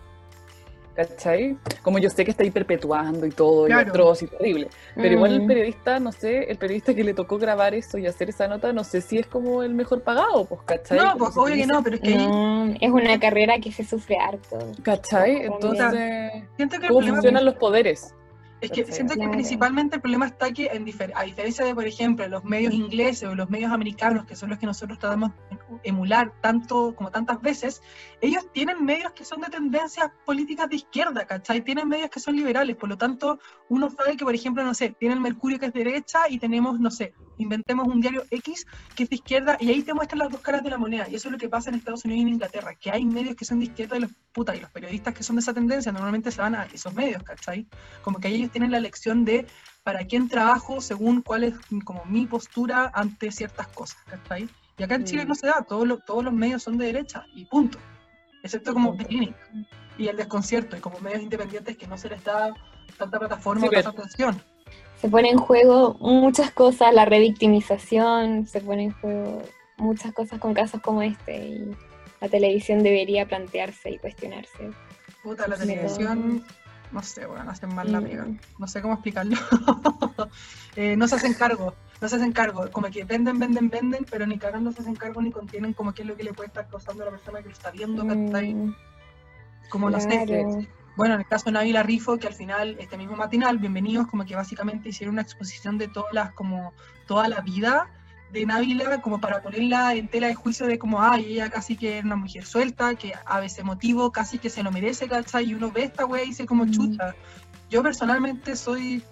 ¿cachai? Como yo sé que está ahí perpetuando y todo, y atroz y terrible, pero igual el mm, periodista, no sé, el periodista que le tocó grabar eso y hacer esa nota, no sé si es como el mejor pagado, pues, ¿cachai? no, Como pues obvio que no, pero es que no, es una carrera que se sufre harto. ¿Cachai? Entonces, siento que el ¿cómo funcionan los poderes? Es que siento que principalmente el problema está que, en difer- a diferencia de, por ejemplo, los medios ingleses o los medios americanos, que son los que nosotros tratamos de emular tanto como tantas veces, ellos tienen medios que son de tendencias políticas de izquierda, ¿cachai? Tienen medios que son liberales, por lo tanto, uno sabe que, por ejemplo, no sé, tiene el Mercurio que es derecha y tenemos, no sé, inventemos un diario X que es de izquierda y ahí te muestran las dos caras de la moneda. Y eso es lo que pasa en Estados Unidos y en Inglaterra, que hay medios que son de izquierda y los puta, y los periodistas que son de esa tendencia normalmente se van a esos medios, ¿cachai? Como que ellos tienen la lección de para quién trabajo según cuál es como mi postura ante ciertas cosas, ¿cachai? Y acá en Chile Mm. no se da, todos los, todos los medios son de derecha y punto. Excepto como Clinic y el desconcierto y como medios independientes que no se les da tanta plataforma Sí, o tanta atención. Se pone en juego muchas cosas, la revictimización, se pone en juego muchas cosas con casos como este y la televisión debería plantearse y cuestionarse. Puta, la televisión, no sé, bueno, hacen mal la pega. No sé cómo explicarlo. Eh, no se hacen cargo, no se hacen cargo. Como que venden, venden, venden, pero ni cagando se hacen cargo ni contienen como qué es lo que le puede estar causando a la persona que lo está viendo. Mm, Como no sé, claro. Bueno, en el caso de Návila Rifo, que al final, este mismo matinal, bienvenidos, como que básicamente hicieron una exposición de todas las, como, toda la vida de Návila, como para ponerla en tela de juicio de como, ay, ella casi que era una mujer suelta, que a veces motivo casi que se lo merece, ¿cachai? Y uno ve esta wea y dice como, Mm. chucha. Yo personalmente soy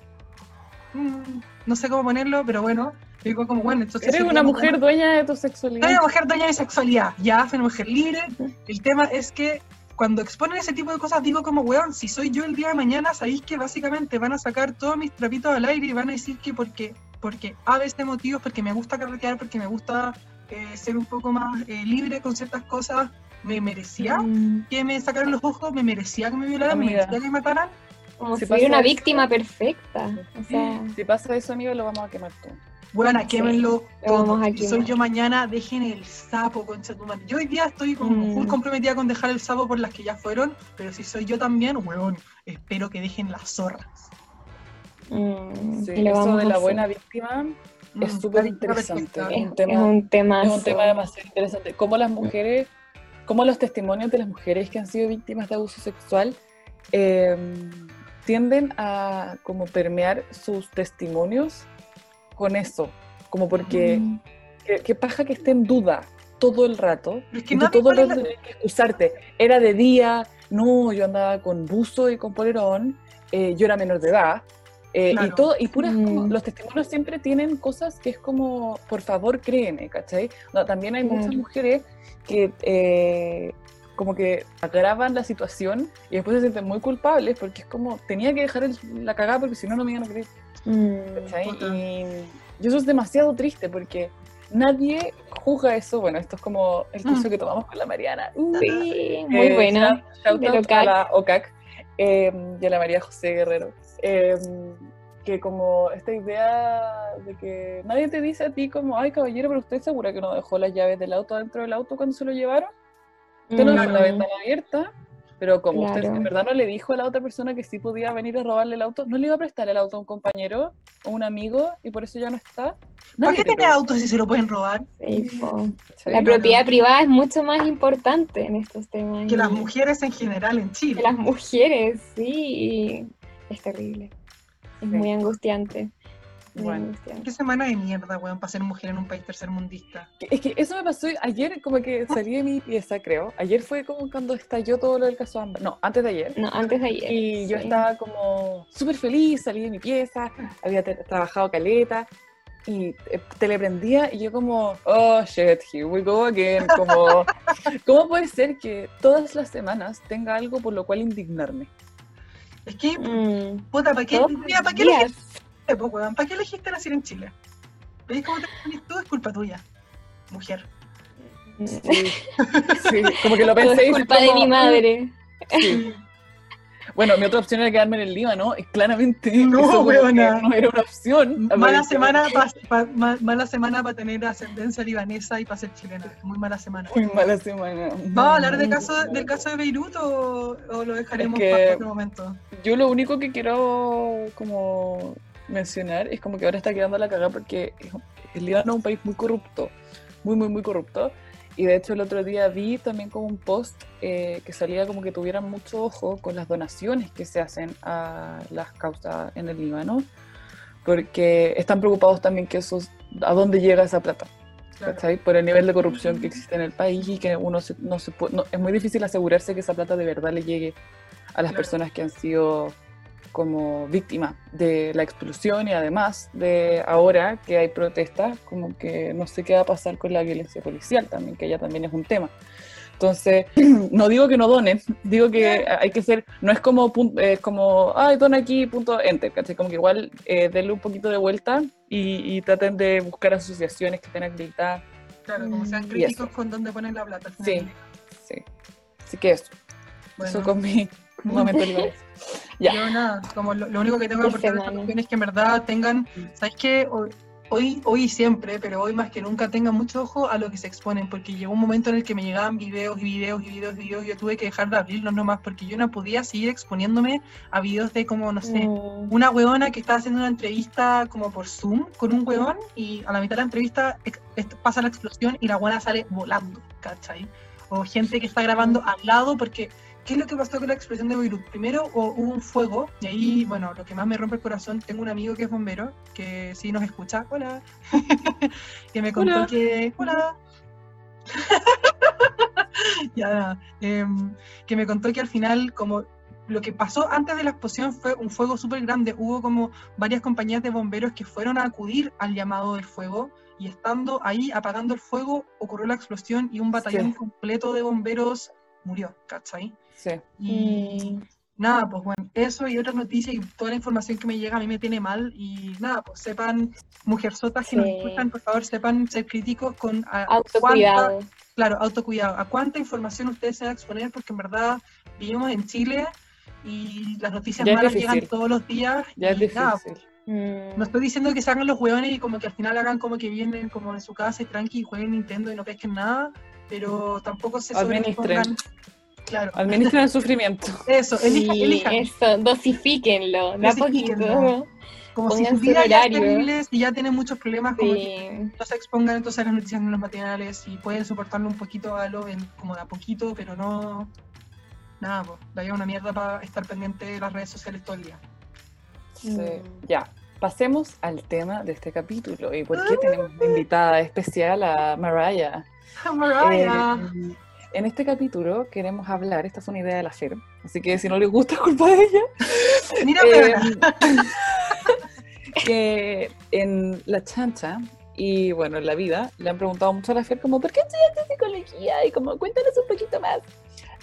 mm, no sé cómo ponerlo, pero bueno, digo como, bueno, entonces... Eres una como- mujer dueña de tu sexualidad. Soy una mujer dueña de sexualidad, ya, soy una mujer libre. El tema es que cuando exponen ese tipo de cosas, digo como, weón, si soy yo el día de mañana, sabéis que básicamente van a sacar todos mis trapitos al aire y van a decir que porque, porque a veces motivos, porque me gusta carretear, porque me gusta eh, ser un poco más eh, libre con ciertas cosas, me merecía Mm, que me sacaran los ojos, me merecía que me violaran, me merecía que me mataran. Como Si fuera una eso- víctima perfecta. O sea, Si pasa eso, amigo, lo vamos a quemar todo. Bueno, Sí, quémenlo lo todo. vamos a Si soy yo mañana, dejen el sapo, concha tu madre. Yo hoy día estoy como Mm. full comprometida con dejar el sapo por las que ya fueron, pero si soy yo también, weón, espero que dejen las zorras. Mm, Sí, lo eso de la buena víctima es Mm, súper la víctima interesante. Es, un tema- es un tema. Es un tema demasiado interesante. Cómo las mujeres, cómo los testimonios de las mujeres que han sido víctimas de abuso sexual eh, tienden a como permear sus testimonios con eso. Como porque, Mm. qué qué paja que esté en duda todo el rato. Es que Y tú nadie todo el rato la- que excusarte. Era de día, no, yo andaba con buzo y con polerón, eh, yo era menor de edad. Eh, y todo, y puras como- Mm. los testimonios siempre tienen cosas que es como, por favor, créeme, ¿cachai? No, también hay muchas mujeres que eh, como que agravan la situación y después se sienten muy culpables porque es como, tenía que dejar el- la cagada porque si no, no me iban a creer. Mm. Y, y eso es demasiado triste porque nadie juzga eso. Bueno, esto es como el curso Mm. que tomamos con la Mariana. Sí, muy Eh, buena. shout- shout out a la OCAC eh, y a la María José Guerrero. Eh, que como esta idea de que nadie te dice a ti como, ay caballero, pero usted segura que no dejó las llaves del auto dentro del auto cuando se lo llevaron. Usted no dejó la Mm, ventana abierta, pero como usted Claro. en verdad no le dijo a la otra persona que sí podía venir a robarle el auto, no le iba a prestar el auto a un compañero o un amigo y por eso ya no está. ¿Para Nadie qué tiene autos si se lo pueden robar? sí. La propiedad privada es mucho más importante en estos temas. Que las mujeres en general en Chile. que las mujeres, sí. Es terrible. Es Sí. muy angustiante. Muy Bueno. angustiante. Qué semana de mierda, weón, para ser mujer en un país tercermundista. Es que eso me pasó ayer, como que salí de mi pieza, creo. Ayer fue como cuando estalló todo lo del caso Amber. No, antes de ayer. No, antes de ayer. Y yo sí. estaba como súper feliz, salí de mi pieza, había trabajado caleta y eh, teleprendía y yo como, oh shit, here we go again. Como, ¿cómo puede ser que todas las semanas tenga algo por lo cual indignarme? Es que, Mm, puta, ¿para qué, mira, ¿para qué elegiste? ¿Para qué elegiste nacer en Chile? ¿Veis cómo te pones tú? Es culpa tuya, mujer. Sí, sí, como que lo pensé. es culpa de mi madre. Sí. Bueno, mi otra opción era quedarme en el Líbano claramente No, weona. no era una opción. Mala semana mala semana para tener ascendencia libanesa y para ser chilena. Muy mala semana. Muy mala semana. ¿Vamos a hablar del caso, del caso de Beirut o, o lo dejaremos Es que- para otro momento? Yo lo único que quiero como mencionar es como que ahora está quedando la cagada porque el Líbano es un país muy corrupto, muy, muy, muy corrupto. Y de hecho el otro día vi también como un post eh, que salía como que tuvieran mucho ojo con las donaciones que se hacen a las causas en el Líbano, porque están preocupados también que eso, a dónde llega esa plata. Claro. Por el nivel de corrupción que existe en el país y que uno se- no se puede, no- es muy difícil asegurarse que esa plata de verdad le llegue a las Claro. personas que han sido como víctimas de la explosión y además de ahora que hay protestas, como que no sé qué va a pasar con la violencia policial también, que ya también es un tema. Entonces, no digo que no donen, digo que hay que ser, no es como, pun- es como, ay, dona aquí, punto, enter, ¿cachai? Como que igual eh, denle un poquito de vuelta y, y traten de buscar asociaciones que estén acreditadas. Claro, como sean Mm. Críticos con dónde ponen la plata. Sí. Sí. Así que eso, Bueno. eso con mi momento libre. Ya. Yo nada, como lo, lo único que tengo que aportar es que en verdad tengan, ¿sabes qué? Hoy, hoy, siempre, pero hoy más que nunca tengan mucho ojo a lo que se exponen, porque llegó un momento en el que me llegaban videos y videos y videos y videos, y yo tuve que dejar de abrirlos nomás, porque yo no podía seguir exponiéndome a videos de como, no sé, Mm, una huevona que estaba haciendo una entrevista como por Zoom con un huevón y a la mitad de la entrevista pasa la explosión y la huevona sale volando, ¿cachai? O gente que está grabando al lado porque, ¿qué es lo que pasó con la explosión de Beirut? Primero hubo un fuego y ahí, bueno, lo que más me rompe el corazón, tengo un amigo que es bombero, que sí nos escucha, hola, que me contó Hola. que, hola, ya, em, que me contó que al final, como lo que pasó antes de la explosión fue un fuego súper grande. Hubo como varias compañías de bomberos que fueron a acudir al llamado del fuego y estando ahí apagando el fuego ocurrió la explosión y un batallón Sí. completo de bomberos murió, ¿cachai? Sí. Y Mm. nada, pues bueno, eso y otras noticias y toda la información que me llega a mí me tiene mal y nada, pues sepan, mujerzotas que nos Sí. escuchan, por favor, sepan ser críticos con a- cuánta- Autocuidado. claro, autocuidado, a cuánta información ustedes se van a exponer, porque en verdad vivimos en Chile y las noticias Ya es malas llegan todos los días Ya es y nada, difícil. Mm. no estoy diciendo que se hagan los hueones y como que al final hagan como que vienen como en su casa y tranqui y jueguen Nintendo y no pesquen nada, pero tampoco se sobrepongan. Claro, Administren el sufrimiento. eso, elijan, Sí, elijan. eso, dosifíquenlo, de a Dosifíquenlo. poquito. Como si su vida ya es horario. terrible, si ya tienen muchos problemas, como que Sí. no se expongan entonces a las noticias en los matinales y pueden soportarlo un poquito a lo en- como de a poquito, pero no. Nada, pues, es una mierda para estar pendiente de las redes sociales todo el día. Sí. Mm. Ya, pasemos al tema de este capítulo. ¿Y por qué tenemos de invitada especial a Mariah? Mariah. Eh, en este capítulo queremos hablar, esta fue una idea de la Fer, así que si no les gusta es culpa de ella. Mira, Eh, que en la chancha y bueno, en la vida le han preguntado mucho a la Fer como, ¿por qué estudiaste psicología? Y como, cuéntanos un poquito más.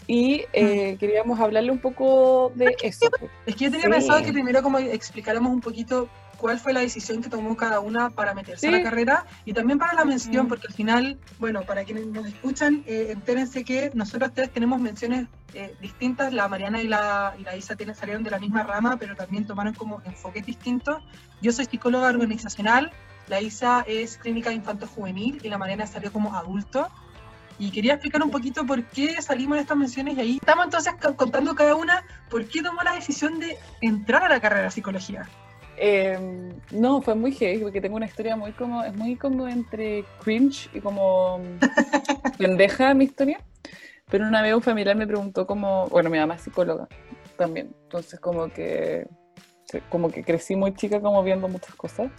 Y eh, queríamos hablarle un poco de eso. es que yo tenía sí. pensado que primero como explicáramos un poquito cuál fue la decisión que tomó cada una para meterse a Sí. la carrera y también para la mención, porque al final, bueno, para quienes nos escuchan, eh, entérense que nosotros tres tenemos menciones eh, distintas, la Mariana y la, y la Isa tienen, salieron de la misma rama, pero también tomaron como enfoques distintos. Yo soy psicóloga organizacional, la Isa es clínica infanto-juvenil y la Mariana salió como adulto. Y quería explicar un poquito por qué salimos de estas menciones y ahí estamos entonces co- contando cada una por qué tomó la decisión de entrar a la carrera de psicología. Eh, no, fue muy heavy porque tengo una historia muy como, es muy como entre cringe y como pendeja mi historia. Pero una vez un familiar me preguntó como, bueno, mi mamá es psicóloga también, entonces como que, como que crecí muy chica como viendo muchas cosas.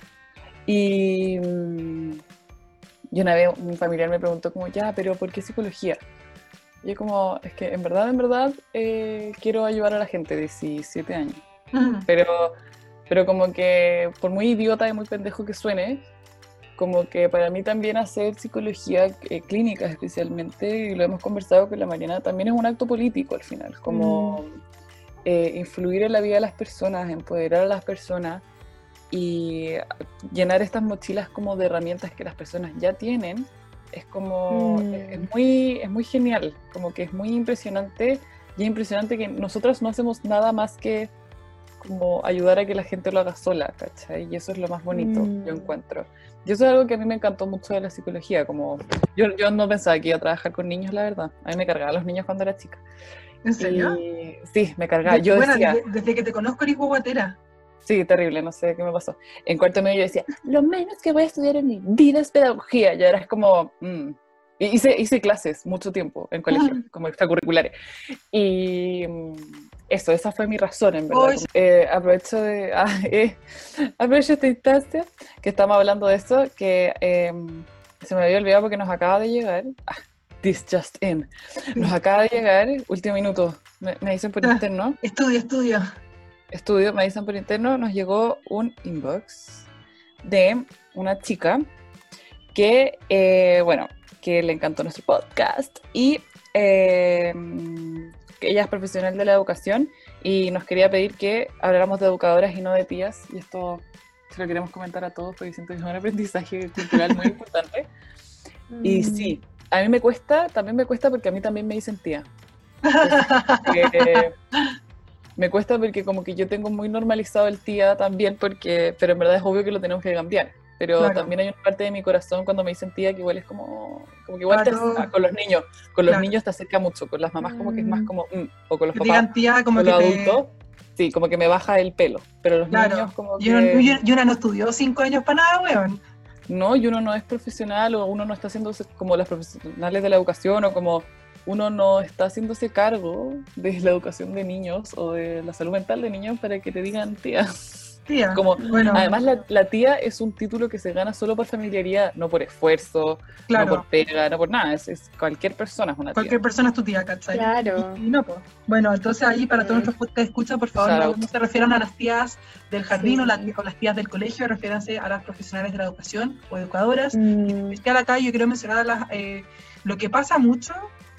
Y, mm, y una vez un familiar me preguntó como, ya, pero ¿por qué psicología? Y yo como, es que en verdad, en verdad, eh, quiero ayudar a la gente de 17 años pero, pero como que por muy idiota y muy pendejo que suene, como que para mí también hacer psicología eh, clínica especialmente, y lo hemos conversado con la Mariana, también es un acto político al final, como eh, influir en la vida de las personas, empoderar a las personas y llenar estas mochilas como de herramientas que las personas ya tienen, es como, Mm. es, es muy, es muy genial, como que es muy impresionante y es impresionante que nosotros no hacemos nada más que como ayudar a que la gente lo haga sola, ¿cachai? Y eso es lo más bonito, Mm. yo encuentro. Y eso es algo que a mí me encantó mucho de la psicología, como yo, yo no pensaba que iba a trabajar con niños, la verdad. A mí me cargaban los niños cuando era chica. ¿En serio? Y, sí, me cargaba. Yo bueno, decía, desde, desde que te conozco eres guaguatera. sí, terrible, no sé qué me pasó. En cuarto medio yo decía, lo menos que voy a estudiar en mi vida es pedagogía. Y ahora es como, mm. Hice, hice clases mucho tiempo en colegio, Ujú. como extracurriculares. Y mm, eso, esa fue mi razón, en verdad. Eh, aprovecho de, ah, eh, aprovecho esta instancia que estamos hablando de esto, que eh, se me había olvidado porque nos acaba de llegar. ah, this just in. Nos acaba de llegar, último minuto, me, me dicen por Ah. interno Estudio, estudio. estudio, me dicen por interno, nos llegó un inbox de una chica que, eh, bueno, que le encantó nuestro podcast y eh, que ella es profesional de la educación y nos quería pedir que habláramos de educadoras y no de tías y esto se lo queremos comentar a todos porque siento que es un aprendizaje cultural muy importante. Y Mm. sí, a mí me cuesta, también me cuesta porque a mí también me dicen tía. que me cuesta porque como que yo tengo muy normalizado el tía también porque pero en verdad es obvio que lo tenemos que cambiar pero Claro. también hay una parte de mi corazón cuando me dicen tía que igual es como como que igual Claro. con los niños con los Claro. niños te acerca mucho con las mamás como que es más Mm. como mm, o con los Que papás digan tía como con que los te... adultos sí como que me baja el pelo pero los niños como que y una- y una no estudió cinco años para nada, weón. no y uno no es profesional o uno no está haciéndose como las profesionales de la educación o como uno no está haciéndose cargo de la educación de niños o de la salud mental de niños para que te digan tía. Tía, Como, bueno, Además, la, la tía es un título que se gana solo por familiaridad, no por esfuerzo, no claro, por pega, no por nada. Es, es cualquier persona es una cualquier tía. persona es tu tía, ¿cachai? Claro. Y, y no, pues. Bueno, entonces ahí para todos nuestros que escuchan, por favor, Shout no, no se refieran a las tías del jardín Sí. o, la- o las tías del colegio, refiéranse a las profesionales de la educación o educadoras. Mm, especial acá yo quiero mencionar a las, eh, lo que pasa mucho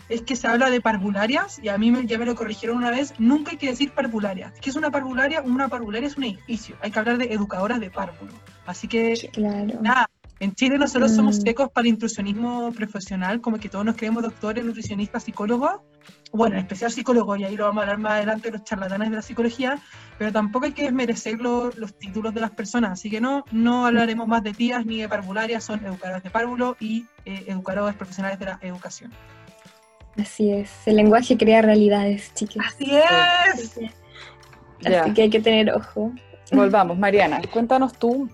es que se habla de parvularias y a mí me- ya me lo corrigieron una vez, nunca hay que decir parvularia. ¿Qué es una parvularia? Una parvularia es un edificio, hay que hablar de educadoras de párvulo. Así que claro. nada, en Chile nosotros somos Mm. secos para el intrusionismo profesional, como que todos nos creemos doctores, nutricionistas, psicólogos, bueno, en especial psicólogos, y ahí lo vamos a hablar más adelante, los charlatanes de la psicología, pero tampoco hay que desmerecer lo- los títulos de las personas, así que no, no hablaremos más de tías ni de parvularias, son educadoras de párvulo y eh, educadores profesionales de la educación. Así es. El lenguaje crea realidades, chicas. ¡Así es! Así que, Ya, así que hay que tener ojo. volvamos. Mariana, cuéntanos tú,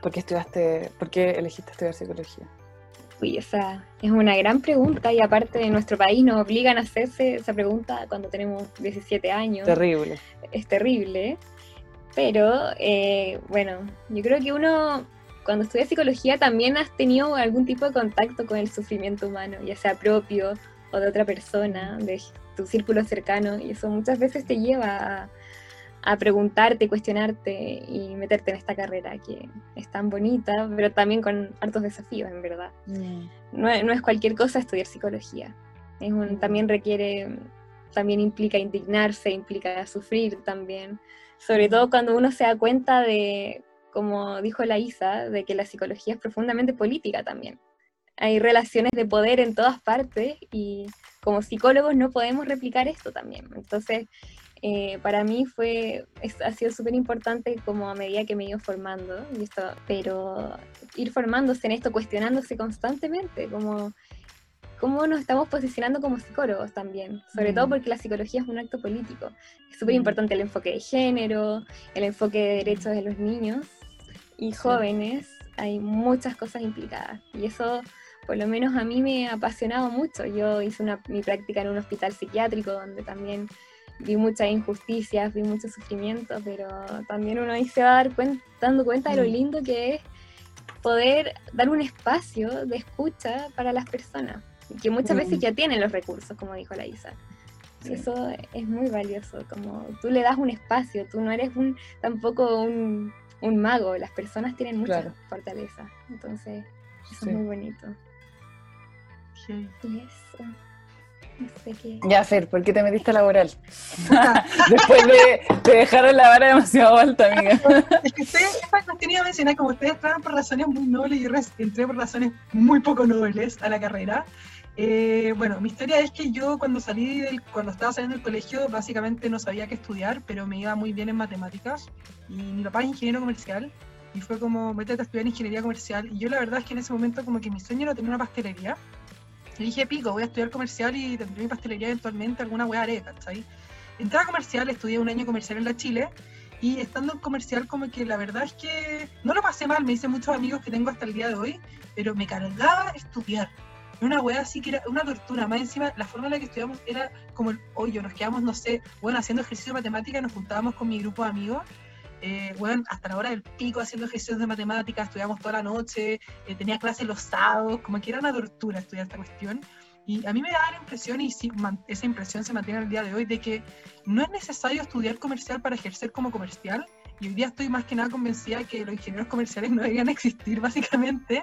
¿por qué estudiaste, por qué elegiste estudiar psicología? Uy, esa es una gran pregunta y aparte de nuestro país nos obligan a hacerse esa pregunta cuando tenemos 17 años. Terrible. es terrible, pero eh, bueno, yo creo que uno cuando estudia psicología también has tenido algún tipo de contacto con el sufrimiento humano, ya sea propio o de otra persona, de tu círculo cercano, y eso muchas veces te lleva a, a preguntarte, cuestionarte y meterte en esta carrera que es tan bonita, pero también con hartos desafíos, en verdad no, es- no es cualquier cosa estudiar psicología. Es un, también requiere, también implica indignarse, implica sufrir también. Sobre todo cuando uno se da cuenta de, como dijo la Isa, de que la psicología es profundamente política también. Hay relaciones de poder en todas partes y como psicólogos no podemos replicar esto también. Entonces, eh, para mí fue, es- ha sido súper importante como a medida que me he ido formando, y esto, pero ir formándose en esto, cuestionándose constantemente, como cómo nos estamos posicionando como psicólogos también, sobre todo Mm. porque la psicología es un acto político. Es súper Mm. importante el enfoque de género, el enfoque de derechos de los niños y jóvenes, hay muchas cosas implicadas y eso por lo menos a mí me ha apasionado mucho. Yo hice una, mi práctica en un hospital psiquiátrico donde también vi muchas injusticias, vi mucho sufrimiento, pero también uno ahí se va dar dando cuenta de lo Mm. lindo que es poder dar un espacio de escucha para las personas, que muchas Mm. veces ya tienen los recursos, como dijo la Isa. Sí. Eso es muy valioso, como tú le das un espacio, tú no eres un tampoco un, un mago, las personas tienen mucha Claro. fortaleza, entonces eso Sí. es muy bonito. Sí. Y eso, no sé qué. Ya, Fer, ¿por qué te metiste a laboral? Después de, te dejaron la vara demasiado alta, amiga. Es que ustedes, esta cuestión iba a mencionar, como ustedes entraron por razones muy nobles y yo entré por razones muy poco nobles a la carrera. eh, bueno, mi historia es que yo cuando salí del, cuando estaba saliendo del colegio, básicamente no sabía qué estudiar, pero me iba muy bien en matemáticas. Y mi papá es ingeniero comercial. Y fue como, métete a estudiar ingeniería comercial. Y yo la verdad es que en ese momento como que mi sueño era tener una pastelería. Y dije, pico, voy a estudiar comercial y tendré mi pastelería eventualmente, alguna wea haré, ¿cachai? Entré a comercial, estudié un año comercial en la Chile. Y estando en comercial, como que la verdad es que no lo pasé mal, me hice muchos amigos que tengo hasta el día de hoy, pero me cargaba estudiar. Una wea así que era una tortura. Más encima, la forma en la que estudiamos era como el hoyo. Nos quedamos, no sé, bueno, haciendo ejercicio de matemática, nos juntábamos con mi grupo de amigos. Eh, bueno, hasta la hora del pico haciendo ejercicios de matemática, estudiamos toda la noche, eh, tenía clases los sábados, como que era una tortura estudiar esta cuestión. Y a mí me da la impresión, y esa impresión se mantiene al día de hoy, de que no es necesario estudiar comercial para ejercer como comercial. Y hoy día estoy más que nada convencida que los ingenieros comerciales no deberían existir, básicamente.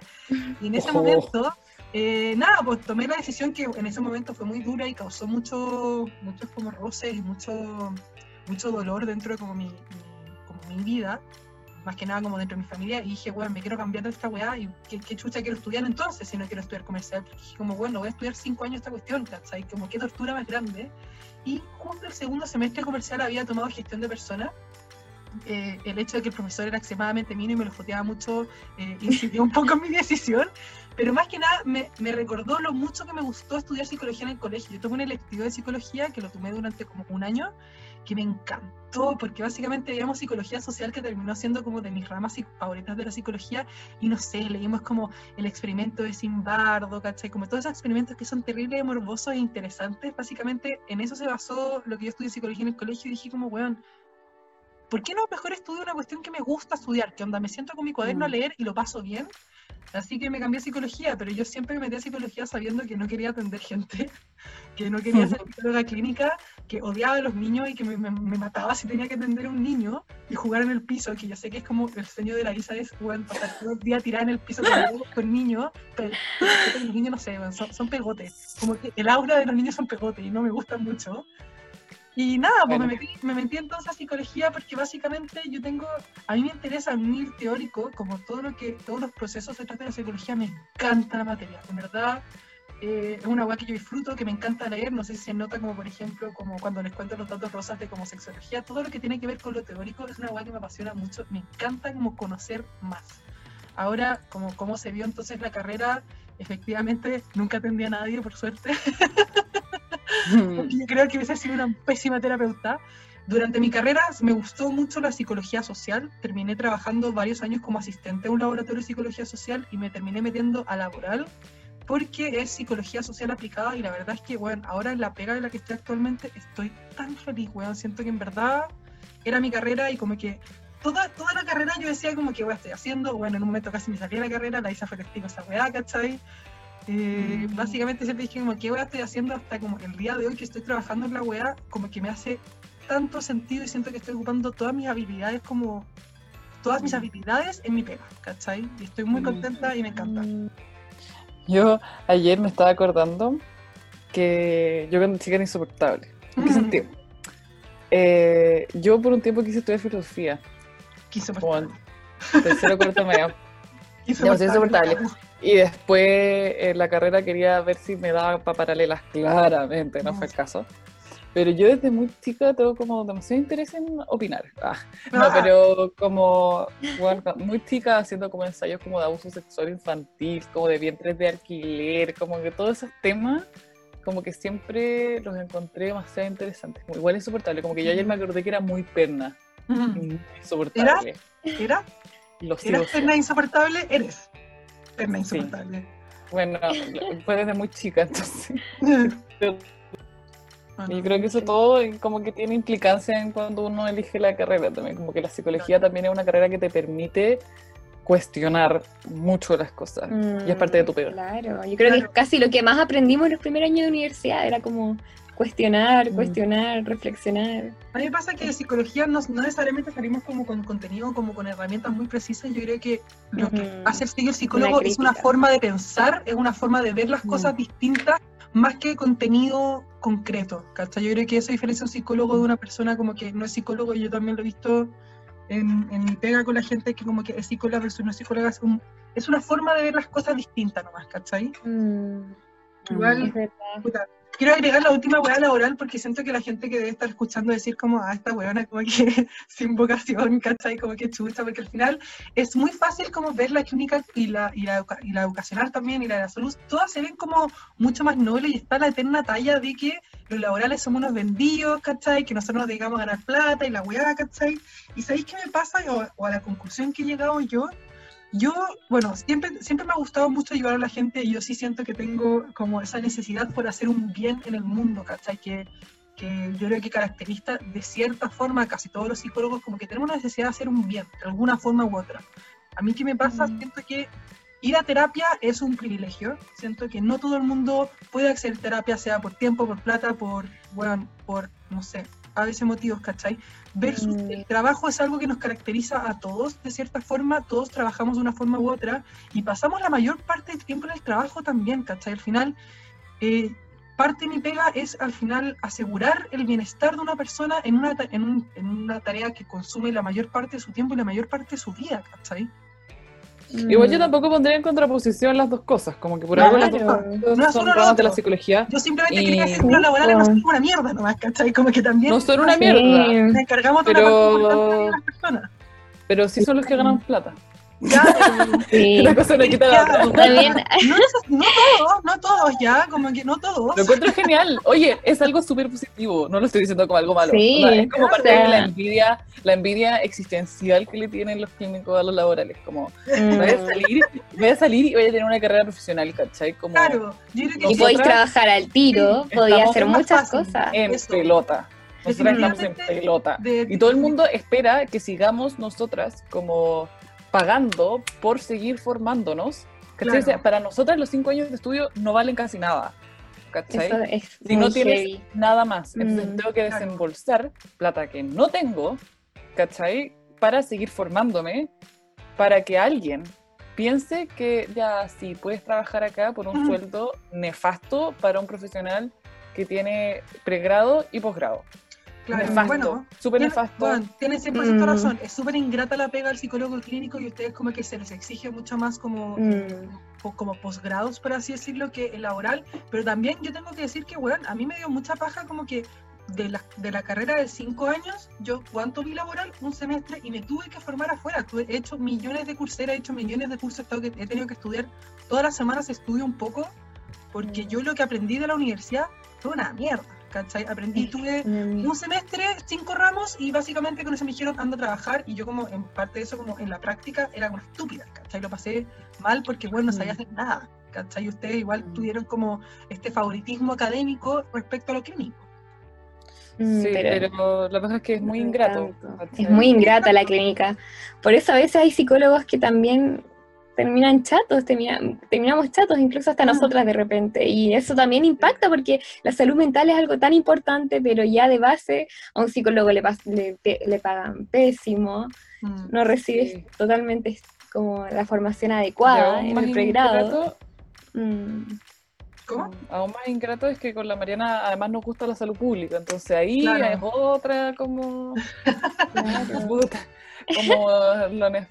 Y en ese Ojo. momento, eh, nada, pues tomé la decisión que en ese momento fue muy dura y causó mucho, muchos como roces y mucho, mucho dolor dentro de como mi, mi- mi vida, más que nada como dentro de mi familia, y dije, bueno, me quiero cambiar de esta weá, y qué, qué chucha quiero estudiar entonces si no quiero estudiar comercial. Porque dije como, bueno, voy a estudiar cinco años esta cuestión, ¿cachai? Como qué tortura más grande. Y justo el segundo semestre comercial había tomado gestión de personas. Eh, el hecho de que el profesor era extremadamente mío y me lo joteaba mucho eh, incidió un poco en mi decisión, pero más que nada me, me recordó lo mucho que me gustó estudiar psicología en el colegio. Yo tomé un electivo de psicología que lo tomé durante como un año, que me encantó, porque básicamente veíamos psicología social que terminó siendo como de mis ramas psic- favoritas de la psicología, y no sé, leímos como el experimento de Simbardo, ¿cachai? Como todos esos experimentos que son terribles, morbosos e interesantes, básicamente en eso se basó lo que yo estudié psicología en el colegio, y dije como, weón, ¿por qué no mejor estudio una cuestión que me gusta estudiar? Que onda, me siento con mi cuaderno a Mm. leer y lo paso bien. Así que me cambié a psicología, pero yo siempre me metí a psicología sabiendo que no quería atender gente, que no quería ser psicóloga clínica, que odiaba a los niños y que me, me- me mataba si tenía que atender a un niño y jugar en el piso, que yo sé que es como el sueño de la Isa es bueno, pasar todo el día tirada en el piso con, con niños, pero los niños no sé, son, son pegotes, como que el aura de los niños son pegotes y no me gustan mucho. Y nada, pues me, metí, me metí entonces a psicología porque básicamente yo tengo, a mí me interesa muy el teórico, como todo lo que, todos los procesos detrás de la psicología, me encanta la materia, en verdad. eh, es una weá que yo disfruto, que me encanta leer, no sé si se nota como por ejemplo, como cuando les cuento los datos rosas de como sexología, todo lo que tiene que ver con lo teórico es una weá que me apasiona mucho, me encanta como conocer más. Ahora, como cómo se vio entonces la carrera, efectivamente nunca atendí a nadie, por suerte. yo creo que hubiese sido una pésima terapeuta. Durante mi carrera me gustó mucho la psicología social. Terminé trabajando varios años como asistente a un laboratorio de psicología social y me terminé metiendo a laboral porque es psicología social aplicada y la verdad es que, bueno, ahora en la pega de la que estoy actualmente estoy tan feliz, weón. Siento que en verdad era mi carrera y como que toda, toda la carrera yo decía como que, weón, estoy haciendo, bueno, en un momento casi me salía la carrera, la hice fue testigo esa weá, ¿cachai? Eh, Mm. Básicamente siempre dije como, ¿qué weá estoy haciendo hasta como el día de hoy que estoy trabajando en la weá? Como que me hace tanto sentido y siento que estoy ocupando todas mis habilidades como todas mis habilidades en mi pega, ¿cachai? Y estoy muy Mm. contenta y me encanta. Yo ayer me estaba acordando que yo cuando chica era insoportable. ¿En qué sentido? Eh, yo por un tiempo quise estudiar filosofía, insoportable. en tercero cuarto medio. demasiado insoportable. Y después en la carrera quería ver si me daba para paralelas, claramente, no fue el caso. Pero yo desde muy chica tengo como demasiado interés en opinar. Ah, no, Ah. pero como bueno, muy chica haciendo como ensayos como de abuso sexual infantil, como de vientres de alquiler, como que todos esos temas como que siempre los encontré demasiado interesantes. Igual insoportable, como que yo ayer me acordé que era muy perna, Mm. insoportable. ¿Era? Lo sigo ¿Eras perna insoportable? Eres. Sí. Bueno, fue desde muy chica, entonces. Y creo que eso todo como que tiene implicancia en cuando uno elige la carrera también, como que la psicología también es una carrera que te permite cuestionar mucho las cosas y es parte de tu pega. Mm, Claro, yo creo que casi lo que más aprendimos en los primeros años de universidad era como cuestionar, Mm. cuestionar, reflexionar. A mí me pasa que de psicología no, no necesariamente salimos como con contenido, como con herramientas muy precisas. Yo creo que lo que hace el psicólogo Una es una forma de pensar, es una forma de ver las cosas distintas, más que contenido concreto. ¿cachai? Yo creo que eso diferencia a un psicólogo de una persona como que no es psicólogo, yo también lo he visto en, en mi pega con la gente que como que es psicóloga versus no es psicóloga, es, un- es una forma de ver las cosas distintas nomás, ¿cachai? Mm, Igual. Puta, Quiero agregar la última weá laboral porque siento que la gente que debe estar escuchando decir como, ah, esta weona como que sin vocación, ¿cachai? Como que chucha, porque al final es muy fácil como ver la clínica y la, y la, y la educacional también y la de la salud, todas se ven como mucho más nobles y está la eterna talla de que los laborales somos unos vendidos, ¿cachai? Que nosotros nos dedicamos a ganar plata y la weá, ¿cachai? Y ¿sabéis qué me pasa? O, o a la conclusión que he llegado yo, yo, bueno, siempre, siempre me ha gustado mucho ayudar a la gente y yo sí siento que tengo como esa necesidad por hacer un bien en el mundo, ¿cachai? Que, que yo creo que caracteriza de cierta forma a casi todos los psicólogos como que tenemos la necesidad de hacer un bien, de alguna forma u otra. A mí qué me pasa, Mm. siento que ir a terapia es un privilegio, siento que no todo el mundo puede acceder a terapia, sea por tiempo, por plata, por, bueno, por, no sé, a veces motivos, ¿cachai? Versus Mm. el trabajo es algo que nos caracteriza a todos, de cierta forma, todos trabajamos de una forma u otra y pasamos la mayor parte del tiempo en el trabajo también, ¿cachai? Al final, eh, parte de mi pega es al final asegurar el bienestar de una persona en una, en, un- en una tarea que consume la mayor parte de su tiempo y la mayor parte de su vida, ¿cachai? Igual yo Mm, tampoco pondría en contraposición las dos cosas, como que por Claro. algo las dos cosas No son ramas de la psicología. Yo simplemente Y- quería decir que los laborales no son una mierda nomás, ¿cachai? Como que también No son una Sí. mierda, nos encargamos de una Pero- la de las personas. pero sí son los que ganan plata. Ya, Sí. Una cosa no quita la otra. También- No, todos, no todos ya, como que no todos. Lo encuentro genial. Oye, es algo súper positivo. No lo estoy diciendo como algo malo. Sí, O sea, es como parte sea- de la envidia, la envidia existencial que le tienen los clínicos a los laborales. Como Mm. voy a salir, voy a salir y voy a tener una carrera profesional, ¿cachai? Como Claro, yo creo que Y podéis trabajar al tiro, sí, podéis hacer muchas fácil. cosas. en eso. pelota. Nosotras estamos en pelota. de- Y todo el mundo espera que sigamos nosotras como pagando por seguir formándonos. Claro. Para nosotras los cinco años de estudio no valen casi nada. ¿cachai? Es si no tienes heavy. nada más, entonces Mm. tengo que Claro. desembolsar plata que no tengo, ¿cachai? Para seguir formándome, para que alguien piense que ya sí puedes trabajar acá por un sueldo nefasto para un profesional que tiene pregrado y posgrado. Claro, nefasto, bueno, súper nefasto. bueno, tiene 100% Mm. razón. Es súper ingrata la pega al psicólogo clínico y ustedes como que se les exige mucho más como, Mm. como posgrados, por así decirlo, que el laboral. Pero también yo tengo que decir que, weón, a mí me dio mucha paja como que de la, de la carrera de cinco años, yo cuánto vi laboral un semestre y me tuve que formar afuera. Tuve, he hecho millones de curseras, he hecho millones de cursos, que- he tenido que estudiar. Todas las semanas estudio un poco porque Mm. yo lo que aprendí de la universidad fue una mierda. ¿Cachai? Aprendí, tuve Mm. un semestre, cinco ramos, y básicamente con eso me dijeron ando a trabajar, y yo como en parte de eso, como en la práctica, era una estúpida, ¿cachai? Lo pasé mal porque, bueno, no sabía Mm. hacer nada, ¿cachai? Y ustedes igual Mm. tuvieron como este favoritismo académico respecto a lo clínico. Sí, pero- pero la verdad es que es muy ingrato. Es muy ingrata la clínica. Por eso a veces hay psicólogos que también terminan chatos, termina- terminamos chatos, incluso hasta Ah. nosotras de repente. Y eso también impacta porque la salud mental es algo tan importante, pero ya de base a un psicólogo le, le, le pagan pésimo, Mm. no recibes Sí. totalmente como la formación adecuada en el pregrado. Mm, ¿Cómo? Aún más ingrato es que con la Mariana además nos gusta la salud pública, entonces ahí Claro. es otra como, como,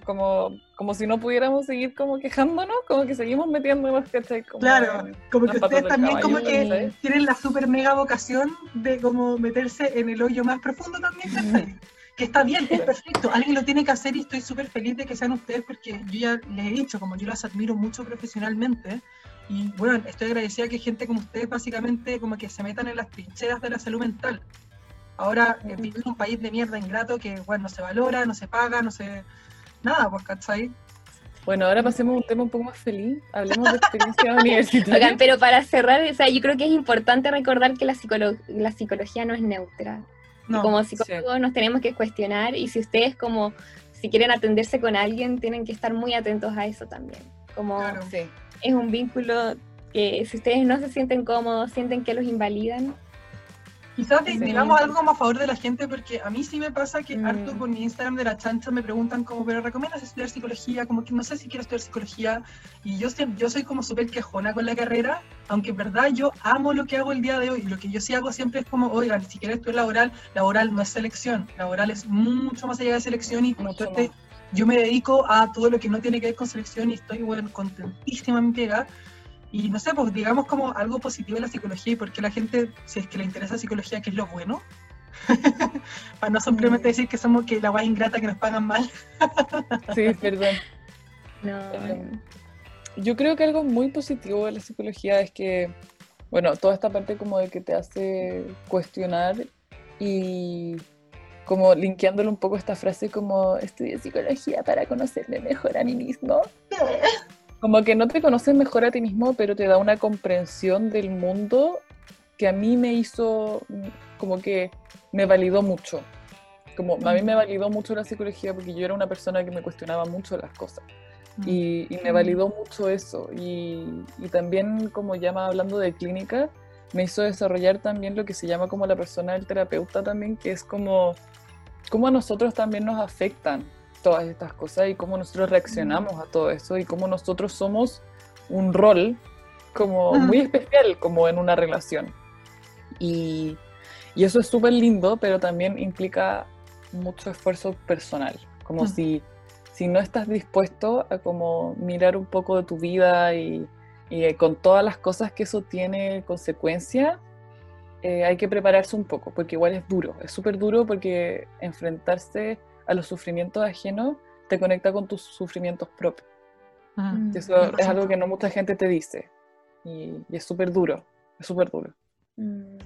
como, como si no pudiéramos seguir como quejándonos, como que seguimos metiéndonos, ¿cachai? Como Claro, en como que ustedes también caballo, como que tienen la super mega vocación de como meterse en el hoyo más profundo también, ¿cachai? Que está bien, es perfecto, alguien lo tiene que hacer y estoy súper feliz de que sean ustedes porque yo ya les he dicho, como yo las admiro mucho profesionalmente y bueno, estoy agradecida que gente como ustedes básicamente como que se metan en las trincheras de la salud mental. Ahora eh, vivir en un país de mierda ingrato que bueno, no se valora, no se paga, no se... Nada, pues, ¿cachai? Bueno, ahora pasemos a un tema un poco más feliz, hablemos de experiencia universitaria. Oigan, pero para cerrar, o sea, yo creo que es importante recordar que la, psicolo- la psicología no es neutra. No, como psicólogos nos tenemos que cuestionar y si ustedes como, si quieren atenderse con alguien, tienen que estar muy atentos a eso también. Como Claro. Sí. es un vínculo que si ustedes no se sienten cómodos, sienten que los invalidan, Quizás Sí. digamos algo como a favor de la gente, porque a mí sí me pasa que Mm. harto por mi Instagram de la chancha me preguntan como, pero ¿recomiendas estudiar psicología? Como que no sé si quiero estudiar psicología. Y yo, yo soy como súper quejona con la carrera, aunque en verdad yo amo lo que hago el día de hoy. Lo que yo sí hago siempre es como, oigan, si quieres estudiar laboral, laboral no es selección, laboral es mucho más allá de selección y más. yo me dedico a todo lo que no tiene que ver con selección y estoy bueno, contentísima en mi pega. Y no sé, pues digamos como algo positivo de la psicología y por qué la gente, si es que le interesa psicología, que es lo bueno. Para no simplemente decir que somos que la guay ingrata que nos pagan mal. Sí, perdón. no, Eh, Yo creo que algo muy positivo de la psicología es que, bueno, toda esta parte como de que te hace cuestionar y como linkeándole un poco esta frase como estudié psicología para conocerme mejor a mí mismo. Como que no te conoces mejor a ti mismo, pero te da una comprensión del mundo que a mí me hizo, mm, como que me validó mucho. Como a mí me validó mucho la psicología porque yo era una persona que me cuestionaba mucho las cosas. Y, y me Mm. validó mucho eso. Y, y también, como más hablando de clínica, me hizo desarrollar también lo que se llama como la persona del terapeuta también, que es como cómo a nosotros también nos afectan todas estas cosas y cómo nosotros reaccionamos a todo eso y cómo nosotros somos un rol como muy especial como en una relación. Y, y eso es súper lindo, pero también implica mucho esfuerzo personal, como si, si no estás dispuesto a como mirar un poco de tu vida y, y, eh, con todas las cosas que eso tiene consecuencia, eh, hay que prepararse un poco, porque igual es duro, es súper duro porque enfrentarse a los sufrimientos ajenos te conecta con tus sufrimientos propios. Mm. Y eso es algo que no mucha gente te dice. Y, y es súper duro, es súper duro. Mm,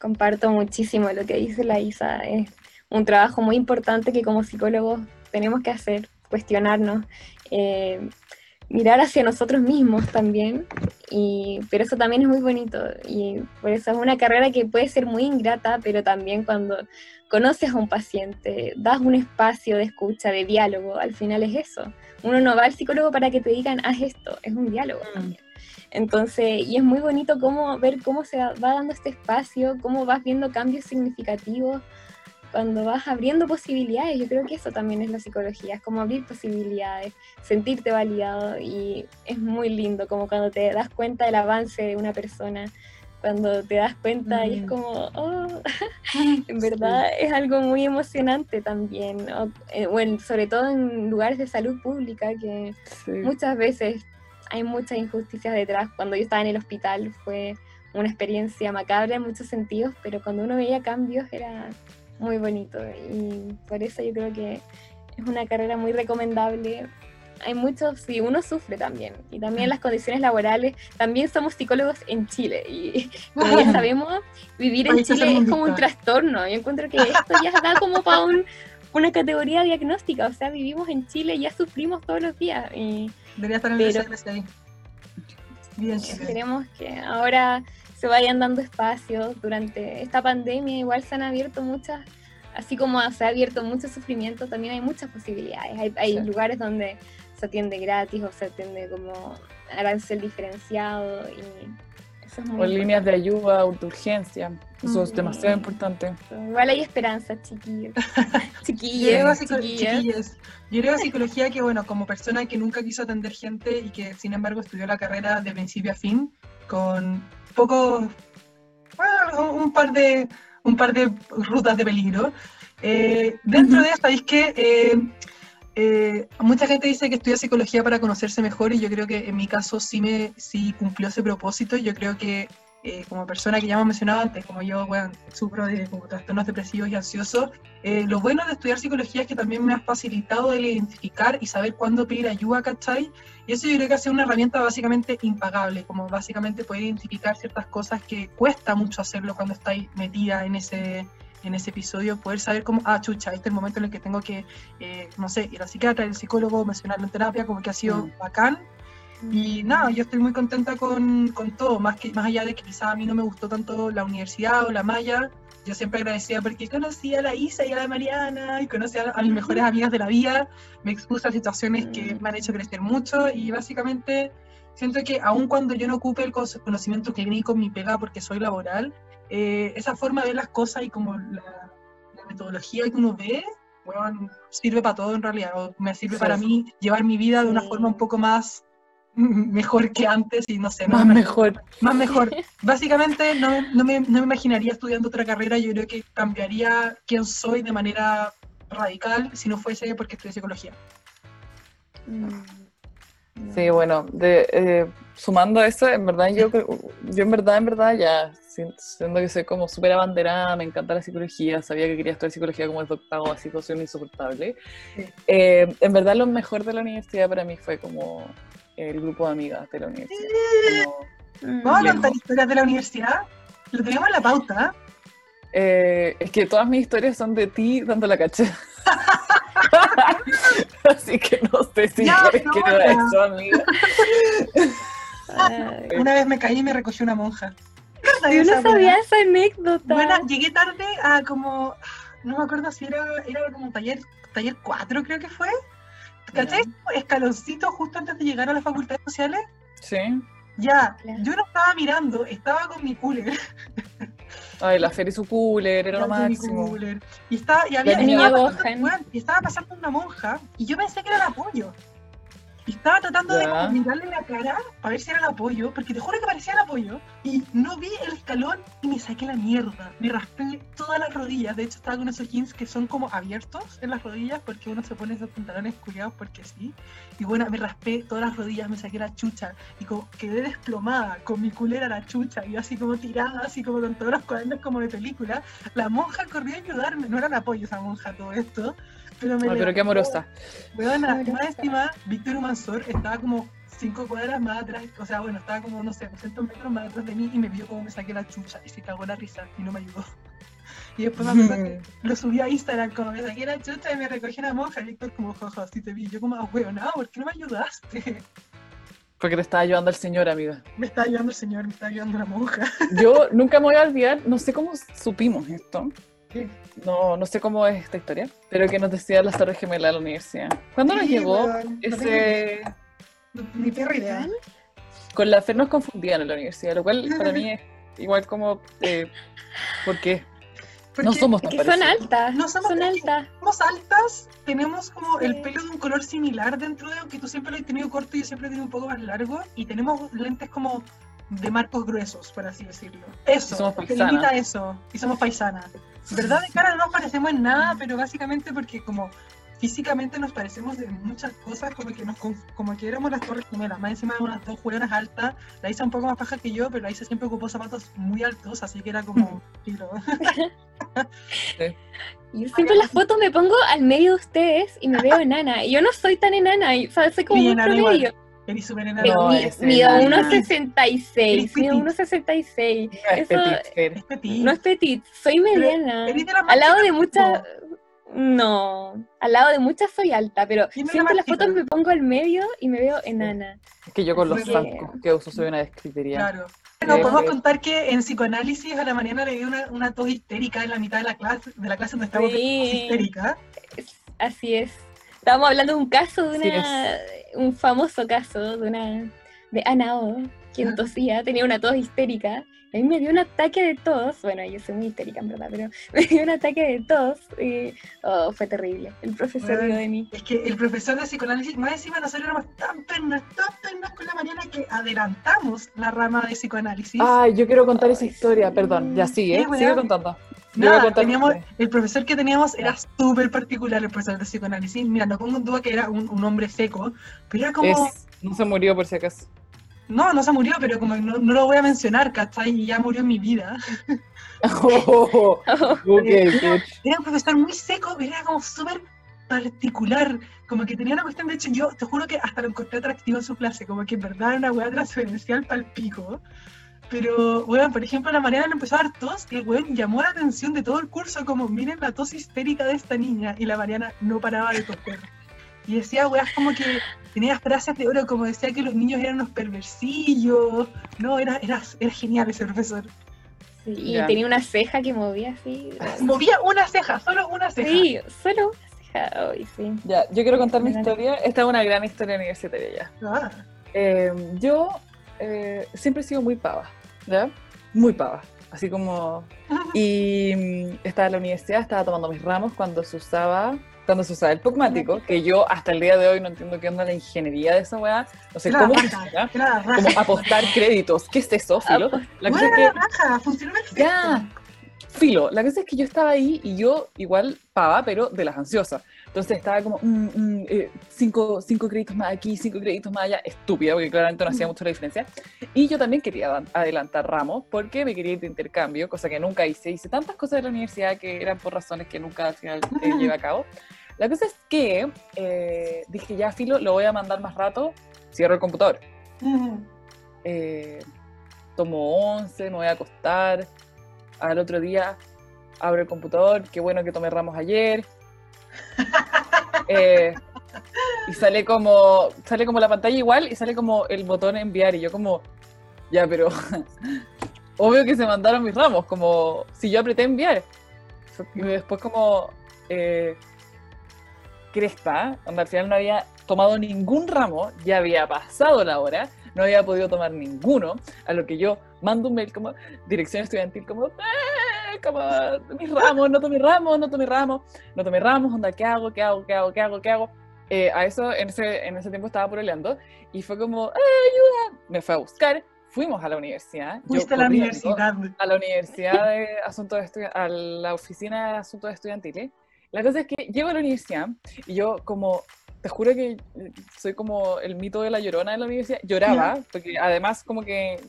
Comparto muchísimo lo que dice la Isa. Es un trabajo muy importante que como psicólogos tenemos que hacer, cuestionarnos. Eh, mirar hacia nosotros mismos también, y, pero eso también es muy bonito y por eso es una carrera que puede ser muy ingrata, pero también cuando conoces a un paciente, das un espacio de escucha, de diálogo, al final es eso. Uno no va al psicólogo para que te digan, haz esto, es un diálogo Mm. también. Entonces, y es muy bonito cómo ver cómo se va dando este espacio, cómo vas viendo cambios significativos cuando vas abriendo posibilidades, yo creo que eso también es la psicología, es como abrir posibilidades, sentirte validado y es muy lindo como cuando te das cuenta del avance de una persona, cuando te das cuenta y es Mm. como, oh, en verdad es algo muy emocionante también, o, eh, o en- sobre todo en lugares de salud pública que Sí. muchas veces hay muchas injusticias detrás. Cuando yo estaba en el hospital fue una experiencia macabra en muchos sentidos, pero cuando uno veía cambios era muy bonito y por eso yo creo que es una carrera muy recomendable. Hay muchos, sí, uno sufre también y también las condiciones laborales, también somos psicólogos en Chile y como ya sabemos, vivir en Chile es como un trastorno. Yo encuentro que esto ya da como para un, una categoría diagnóstica, o sea, vivimos en Chile y ya sufrimos todos los días y Debería estar en el CLSI. Bien. Esperemos que ahora se vayan dando espacios durante esta pandemia. Igual se han abierto muchas, así como se ha abierto mucho sufrimiento, también hay muchas posibilidades. Hay, hay Sí. lugares donde se atiende gratis o se atiende como arancel diferenciado y eso es muy O líneas de ayuda o de urgencia. Eso es demasiado importante. importante. Igual hay esperanza, chiquillos. Yo Chiquillos, chiquillas, yo creo psicología que, bueno, como persona que nunca quiso atender gente y que, sin embargo, estudió la carrera de principio a fin, con poco, bueno, un par de, un par de rutas de peligro. eh, dentro de esta, es que eh, eh, mucha gente dice que estudia psicología para conocerse mejor y yo creo que en mi caso sí, me, sí cumplió ese propósito. Yo creo que eh, como persona que ya hemos mencionado antes, como yo, bueno, sufro de como trastornos depresivos y ansiosos, eh, lo bueno de estudiar psicología es que también me ha facilitado el identificar y saber cuándo pedir ayuda, ¿cachai? Y eso yo creo que ha sido una herramienta básicamente impagable, como básicamente poder identificar ciertas cosas que cuesta mucho hacerlo cuando estáis metida en ese, en ese episodio, poder saber cómo, ah, chucha, este es el momento en el que tengo que, eh, no sé, ir al psiquiatra, ir al psicólogo, mencionarlo en terapia, como que ha sido Mm. bacán. Y nada, yo estoy muy contenta con, con todo, más, que, más allá de que quizá a mí no me gustó tanto la universidad o la malla, yo siempre agradecía porque conocí a la Isa y a la Mariana y conocí a, a mis mejores amigas de la vida, me expuse a situaciones que me han hecho crecer mucho y básicamente siento que aun cuando yo no ocupe el conocimiento clínico en mi pega porque soy laboral, eh, esa forma de ver las cosas y como la, la metodología que uno ve, bueno, sirve para todo en realidad, o me sirve Sí. para mí llevar mi vida de una Sí. forma un poco más mejor que antes y no sé, no Más me- mejor. más mejor. Básicamente no, me- no, me, no me imaginaría estudiando otra carrera, yo creo que cambiaría quién soy de manera radical si no fuese porque estudié psicología. Mm. Sí, bueno, de, eh, sumando a eso, en verdad yo, creo- yo en verdad, en verdad ya, si- siendo que soy como súper abanderada, me encanta la psicología, sabía que quería estudiar psicología como es octavo, así situación insoportable. Sí. Eh, en verdad lo mejor de la universidad para mí fue como el grupo de amigas de la universidad. Como. ¿Vamos a contar historias de la universidad? Lo tenemos en la pauta. eh, es que todas mis historias son de ti dando la caché. Así que no sé si Ya, quieres que no, era eso, amiga. Una vez me caí y me recogió una monja. Yo no sabía esa anécdota. Bueno, llegué tarde a como, no me acuerdo si era, era como taller, taller 4 creo que fue. ¿Cachai? Escaloncito justo antes de llegar a las facultades sociales. Sí. Ya, Claro. yo no estaba mirando, estaba con mi cooler. Ay, la Fer y su cooler, era lo máximo. cooler. Y estaba, y había, estaba, pasando, y estaba pasando una monja y yo pensé que era el apoyo. Y estaba tratando de Ya. como mirarle la cara para ver si era el apoyo, porque te juro que parecía el apoyo. Y no vi el escalón y me saqué la mierda. Me raspé todas las rodillas. De hecho, estaba con esos jeans que son como abiertos en las rodillas porque uno se pone esos pantalones cuidados porque sí. Y bueno, me raspé todas las rodillas, me saqué la chucha y como quedé desplomada con mi culera la chucha y así como tirada, así como con todos los cuadernos como de película. La monja corrió a ayudarme, no era el apoyo esa monja todo esto, pero me Ay, pero qué amorosa. Weona, más encima, Víctor Humansor estaba como cinco cuadras más atrás, o sea, bueno, estaba como, no sé, 200 metros más atrás de mí y me vio como me saqué la chucha y se cagó la risa y no me ayudó. Y después me acuerdo que lo subí a Instagram como me saqué la chucha y me recogió una monja y Víctor como, jaja, así te vi. Yo como, ah, weona, ¿por qué no me ayudaste? Porque te estaba ayudando el señor, amiga. Me está ayudando el señor, me está ayudando la monja. Yo nunca me voy a olvidar, no sé cómo supimos esto. ¿Qué? No, no sé cómo es esta historia, pero que nos decía las torres gemelas de la universidad. ¿Cuándo nos llegó weón, no ese...? Ni idea. Con la Fer nos confundían en la universidad, lo cual para mí es igual como... Eh, ¿Por qué? No Porque somos Es tan que son parecidos. altas, No somos son altas. somos altas, tenemos como el pelo de un color similar dentro de que tú siempre lo has tenido corto y yo siempre he tenido un poco más largo y tenemos lentes como de marcos gruesos, por así decirlo. Eso, somos limita a eso y somos paisanas. ¿Verdad? De cara no nos parecemos en nada, pero básicamente porque como físicamente nos parecemos de muchas cosas, como que nos conf- como que éramos las torres gemelas, más encima de unas dos jugadoras altas, la Isa un poco más baja que yo, pero la Isa siempre ocupó zapatos muy altos, así que era como. Yo siempre en las fotos me pongo al medio de ustedes y me veo enana. Y yo no soy tan enana, y, o sea, soy como Sí, muy promedio. igual. Eres súper enana. Me- No, mi- es Mido enana. 1,66. Eres Mido petit. 1,66. No es Eso petit, no es petit, soy mediana. eres de la Al lado de muchas. No, al lado de muchas soy alta, pero la siempre en las fotos me pongo al medio y me veo enana. Es que yo con los zancos que uso soy una descritería. Claro. Bueno, Sí, podemos sí. contar que en psicoanálisis a la Mariana le dio una, una tos histérica en la mitad de la clase, de la clase donde estábamos Sí. histérica. Así es. Estábamos hablando de un caso, de una, un famoso caso de una de Ana O, quien Ah. tosía, tenía una tos histérica. A mí me dio un ataque de tos, bueno, yo soy muy histérica en verdad, pero me dio un ataque de tos y oh, fue terrible. El profesor Bueno. rió de mí. Es que el profesor de psicoanálisis, más encima nosotros éramos tan pernas, tan pernas con la Mariana que adelantamos la rama de psicoanálisis. Ay, yo quiero contar esa historia, sí. perdón, ya sigue, Sí, sigue contando. Nada, teníamos, el profesor que teníamos era súper particular, el profesor de psicoanálisis. Mira, no pongo en duda que era un, un hombre seco, pero era como... Es, no se murió por si acaso. No, no se murió, pero como no, no lo voy a mencionar, ¿cachai? Y ya murió en mi vida. Oh, ok, bitch. Era un profesor muy seco, pero era como súper particular. Como que tenía una cuestión, de hecho, yo te juro que hasta lo encontré atractivo en su clase, como que en verdad era una weá transferencial para el pico. Pero, weón, por ejemplo, la Mariana le empezó a dar tos y el weón llamó la atención de todo el curso, como miren la tos histérica de esta niña. Y la Mariana no paraba de toser. Y decía, weas, como que tenía frases de oro, como decía que los niños eran unos perversillos. No, era, era, era genial ese profesor. Sí, y Ya. tenía una ceja que movía así. Movía una ceja, solo una ceja. Sí, solo una ceja. Ay, sí. Ya, yo quiero contar mi historia. Esta es una gran historia universitaria ya. Ah, Eh, yo eh, siempre he sido muy pava, ¿ya? Muy pava. Así como... Y mm, estaba en la universidad, estaba tomando mis ramos cuando se usaba... Cuando se usaba el pugmático, que yo hasta el día de hoy no entiendo qué onda la ingeniería de esa weá. No sé cómo raja, raja. Como apostar créditos. ¿Qué es eso, Filo? La Bueno, cosa es que. Ya. Filo, la cosa es que yo estaba ahí y yo igual pava, pero de las ansiosas. Entonces estaba como, mm, mm, eh, cinco, cinco créditos más aquí, cinco créditos más allá, estúpida, porque claramente no hacía mucho la diferencia. Y yo también quería adelantar ramos porque me quería ir de intercambio, cosa que nunca hice. Hice tantas cosas de la universidad que eran por razones que nunca al final eh, llevé a cabo. La cosa es que eh, dije, ya, Filo, lo voy a mandar más rato, cierro el computador. Eh, tomo 11, me voy a acostar. Al otro día abro el computador, qué bueno que tomé ramos ayer. Eh, y sale como, sale como la pantalla igual y sale como el botón enviar y yo como, ya, pero obvio que se mandaron mis ramos, como si yo apreté enviar. Y después como, eh, cresta, donde al final no había tomado ningún ramo, ya había pasado la hora, no había podido tomar ninguno, a lo que yo mando un mail como dirección estudiantil, como, "Eh, como mis ramos, no tomé ramos, no tomé ramos, no tomé ramos, onda, ¿qué hago? ¿Qué hago? ¿Qué hago? ¿Qué hago? ¿Qué hago? Eh, a eso, en ese, en ese tiempo estaba pololeando y fue como, "Eh, ayuda! Me fue a buscar, fuimos a la universidad. Fuiste a la universidad. a la Universidad de Asuntos Estudiantiles, a la Oficina de Asuntos Estudiantiles. La cosa es que llego a la universidad y yo como, te juro que soy como el mito de la llorona de la universidad, lloraba, porque además como que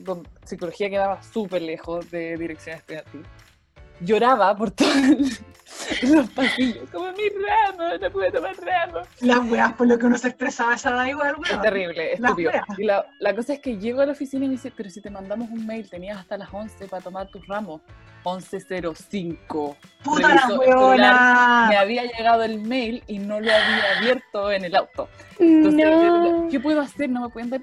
psicología quedaba súper lejos de dirección estudiantil. Lloraba por todos los pasillos, como mi ramo, no pude tomar ramo. Las weas por lo que uno se expresaba esa da igual, Es weón. terrible, La estúpido. Y la, la cosa es que llego a la oficina y me dice, pero si te mandamos un mail, tenías hasta las 11 para tomar tus ramos. 11.05. Puta Reviso la weona. Me había llegado el mail y no lo había abierto en el auto. Entonces, No. ¿qué puedo hacer? No me pueden dar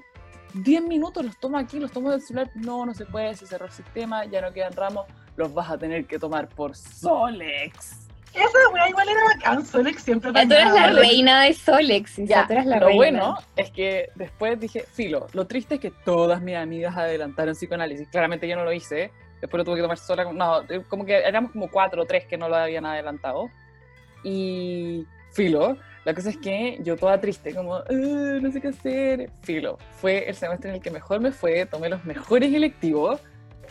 10 minutos, los tomo aquí, los tomo del celular. No, no se puede, se cerró el sistema, ya no quedan ramos, los vas a tener que tomar por Solex. Esa weá igual era bacán, Solex siempre Ya tú eres la reina de Solex. Ya, Ya, tú eres la lo reina. bueno es que después dije, filo, lo triste es que todas mis amigas adelantaron psicoanálisis. Claramente yo no lo hice, después lo tuve que tomar sola. No, eh, como que éramos como cuatro o tres que no lo habían adelantado. Y filo, la cosa es que yo toda triste, como, "Eh, no sé qué hacer. Filo, fue el semestre en el que mejor me fue, tomé los mejores electivos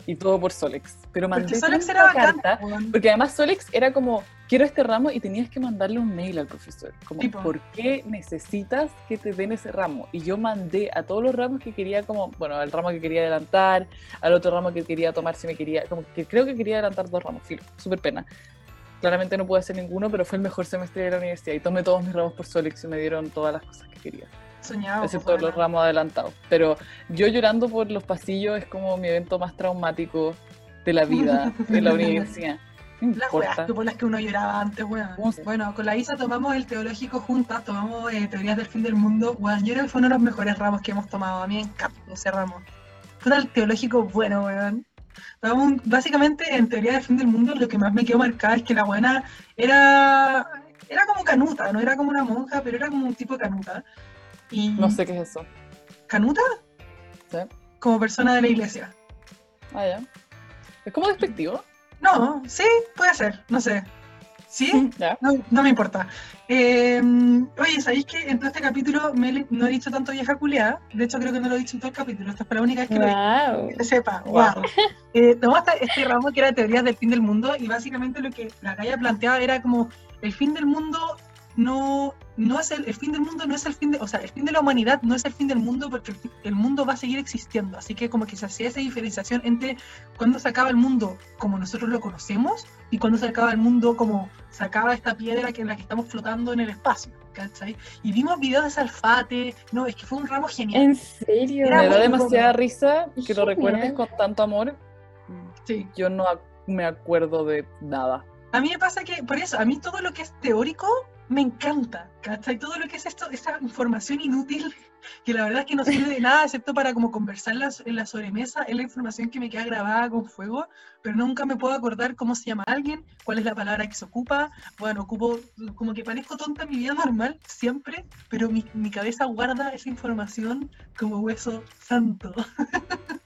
y todo por Solex. Pero mandé Porque Solex era carta, porque además Solex era como, quiero este ramo y tenías que mandarle un mail al profesor. Como, Tipo. ¿por qué necesitas que te den ese ramo? Y yo mandé a todos los ramos que quería, como, bueno, al ramo que quería adelantar, al otro ramo que quería tomar si me quería, como que creo que quería adelantar dos ramos, filo, súper pena. Claramente no pude hacer ninguno, pero fue el mejor semestre de la universidad y tomé todos mis ramos por Solex y me dieron todas las cosas que quería, Soñaba. excepto los ramos adelantados. Pero yo llorando por los pasillos es como mi evento más traumático de la vida, de la universidad. Las weas que por las que uno lloraba antes, weón. ¿Cómo se- Bueno, con la Isa tomamos el teológico juntas, tomamos eh, teorías del fin del mundo. Weón, yo creo que fue uno de los mejores ramos que hemos tomado. A mí me encanta ese ramo. Fue el teológico bueno, weón. Un- básicamente en teoría del fin del mundo lo que más me quedó marcada es que la buena era, era como canuta, no era como una monja, pero era como un tipo de canuta. Y No sé qué es eso. ¿Canuta? Sí. Como persona de la iglesia. Ah, ya. Es como despectivo. No, sí, puede ser, no sé. ¿Sí? Ya. No, no me importa. Eh, oye, ¿sabéis que en todo este capítulo me he- no he dicho tanto vieja culiada? De hecho, creo que no lo he dicho en todo el capítulo. Esta fue la única vez que lo dije. Wow. Que se sepa, Guau. wow. Eh, tomamos este, este ramo que era teorías del fin del mundo y básicamente lo que la calle planteaba era como el fin del mundo no, no es el, el fin del mundo no es el fin de, o sea, el fin de la humanidad no es el fin del mundo porque el, el mundo va a seguir existiendo. Así que como que se hacía esa diferenciación entre cuando se acaba el mundo como nosotros lo conocemos y cuando se acaba el mundo como se acaba esta piedra que en la que estamos flotando en el espacio. ¿cachai? Y vimos videos de Salfate, no, es que fue un ramo genial. ¿En serio? Era Me da demasiada bueno. risa que lo Genial. recuerdes con tanto amor. Sí. Yo no me acuerdo de nada. A mí me pasa que, por eso, a mí todo lo que es teórico me encanta, ¿cachai? Todo lo que es esto, esa información inútil, que la verdad es que no sirve de nada, excepto para como conversar en la, en la sobremesa, es la información que me queda grabada con fuego, pero nunca me puedo acordar cómo se llama alguien, cuál es la palabra que se ocupa, bueno, ocupo, como que parezco tonta en mi vida normal, siempre, pero mi, mi cabeza guarda esa información como hueso santo.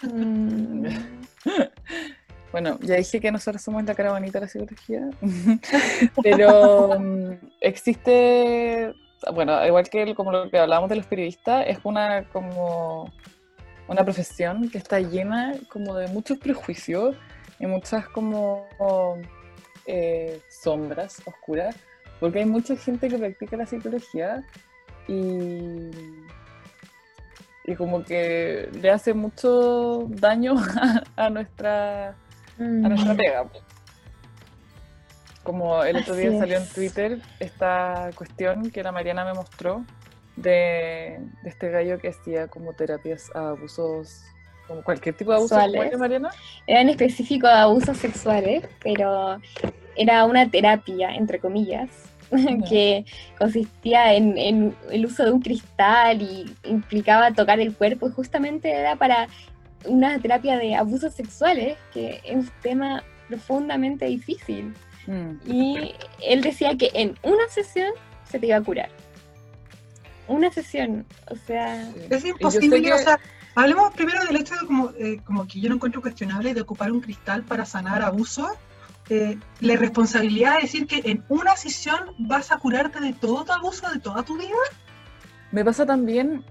Mm. Bueno, ya dije que nosotros somos la cara bonita de la psicología, pero mm, existe, bueno, igual que como lo que hablábamos de los periodistas, es una como una profesión que está llena como de muchos prejuicios y muchas como eh, sombras oscuras, porque hay mucha gente que practica la psicología y, y como que le hace mucho daño a nuestra a nuestra Mm. pega. Como el otro día salió en. Twitter esta cuestión que la Mariana me mostró de, de este gallo que hacía como terapias a abusos, como cualquier tipo de abuso. ¿cómo Sexuales. era, Mariana? Era en específico abusos sexuales, pero era una terapia, entre comillas, que consistía en, en el uso de un cristal y implicaba tocar el cuerpo y justamente era para una terapia de abusos sexuales, que es un tema profundamente difícil. Mm. Y él decía que en una sesión se te iba a curar. Una sesión, o sea. Es imposible, que- o sea, hablemos primero del hecho de como, eh, como que yo no encuentro cuestionable de ocupar un cristal para sanar abuso. Eh, la responsabilidad de decir que en una sesión vas a curarte de todo tu abuso, de toda tu vida. Me pasa también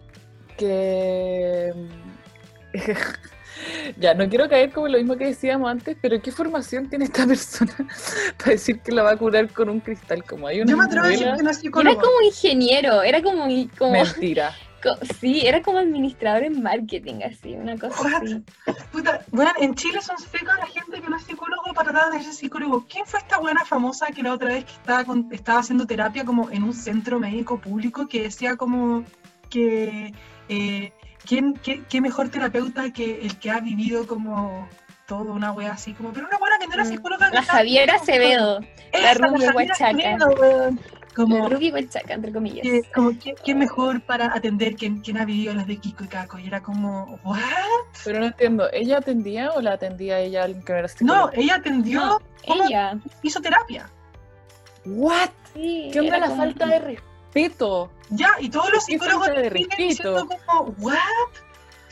que... Ya, no quiero caer como lo mismo que decíamos antes, pero ¿qué formación tiene esta persona para decir que la va a curar con un cristal? Como hay una Yo me atrevo a decir que no es era psicólogo. como ingeniero, era como, como, Mentira. co- sí, era como administrador en marketing, así, una cosa What? así. Puta, bueno, en Chile son secas la gente que no es psicólogo para tratar de ser psicólogo. ¿Quién fue esta buena famosa que la otra vez que estaba, con- estaba haciendo terapia como en un centro médico público que decía como que eh, ¿quién, qué, qué mejor terapeuta que el que ha vivido como todo una wea así como pero una buena que no era Mm. psicóloga La Javiera Acevedo. Esa, rubia weón. como, Rubí Huachaca, entre comillas. que, como ¿qué, qué mejor para atender que, que ha vivido las de Kiko y Kako? Y era como, ¿what? Pero no entiendo, ¿ella atendía o la atendía ella alguien que no era No, psicólogo? ella atendió, No, ella. hizo terapia. ¿What? Sí, ¿Qué onda la como- falta de respeto? Ya, y todos los psicólogos de diciendo como, ¿what?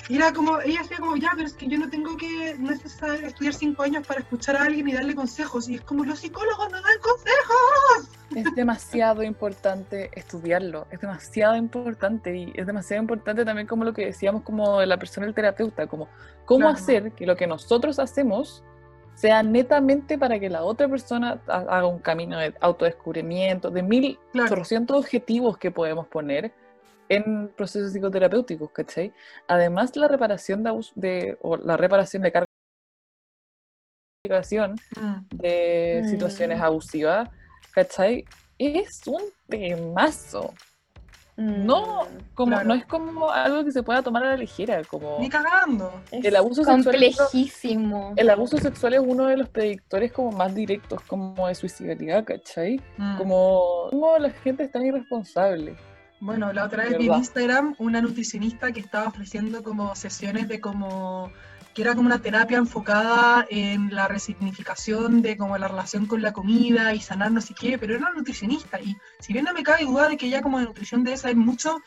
Y era como, ella hacía como, ya, pero es que yo no tengo que necesario estudiar cinco años para escuchar a alguien y darle consejos. Y es como, los psicólogos no dan consejos. Es demasiado importante estudiarlo, es demasiado importante y es demasiado importante también como lo que decíamos como de la persona del terapeuta, como cómo Claro. hacer que lo que nosotros hacemos sea netamente para que la otra persona ha- haga un camino de autodescubrimiento, de mil Claro. objetivos que podemos poner en procesos psicoterapéuticos, ¿cachai? Además, la reparación de, abus- de o la reparación de carga de Mm. situaciones abusivas, ¿cachai? Es un temazo. No, Mm, como, Claro. no es como algo que se pueda tomar a la ligera, como Ni cagando. es el abuso sexual es uno- complejísimo. el abuso sexual es uno de los predictores como más directos como de suicidalidad, ¿cachai? Mm. Como, como la gente es tan irresponsable. Bueno, la otra vez vi en. Instagram una nutricionista que estaba ofreciendo como sesiones de como que era como una terapia enfocada en la resignificación de como la relación con la comida y sanar no sé qué, pero era una nutricionista y si bien no me cabe duda de que ella como de nutrición debe saber mucho,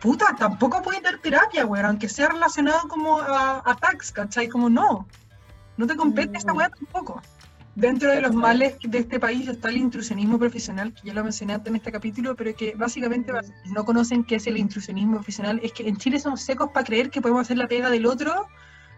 puta, tampoco puede dar terapia, güey, aunque sea relacionado como a, a tax, ¿cachai? Como no, no te compete esa Mm. weá tampoco. Dentro de los males de este país está el intrusionismo profesional, que ya lo mencioné antes en este capítulo, pero que básicamente quienes no conocen qué es el intrusionismo profesional, es que en Chile somos secos para creer que podemos hacer la pega del otro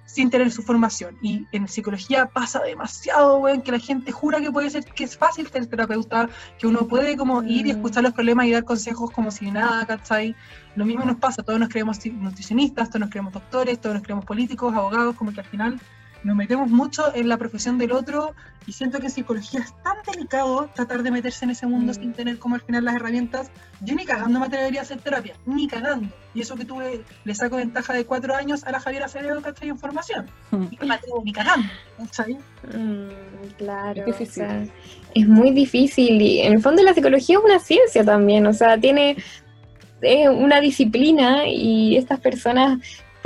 sin tener su formación. Y en psicología pasa demasiado, weón, que la gente jura que puede ser, que es fácil ser terapeuta, que uno puede como ir y escuchar los problemas y dar consejos como si nada, ¿cachai? Lo mismo nos pasa, todos nos creemos nutricionistas, todos nos creemos doctores, todos nos creemos políticos, abogados, como que al final nos metemos mucho en la profesión del otro y siento que en psicología es tan delicado tratar de meterse en ese mundo Mm. sin tener como al final las herramientas. Yo ni cagando me atrevería a hacer terapia, ni cagando. Y eso que tuve, le saco ventaja de cuatro años a la Javiera Acevedo, ¿cachai? En formación. Y no me atrevo ni cagando, ¿cachai? Mm, claro. Es difícil. o sea, es muy difícil y en el fondo la psicología es una ciencia también, o sea, tiene es una disciplina y estas personas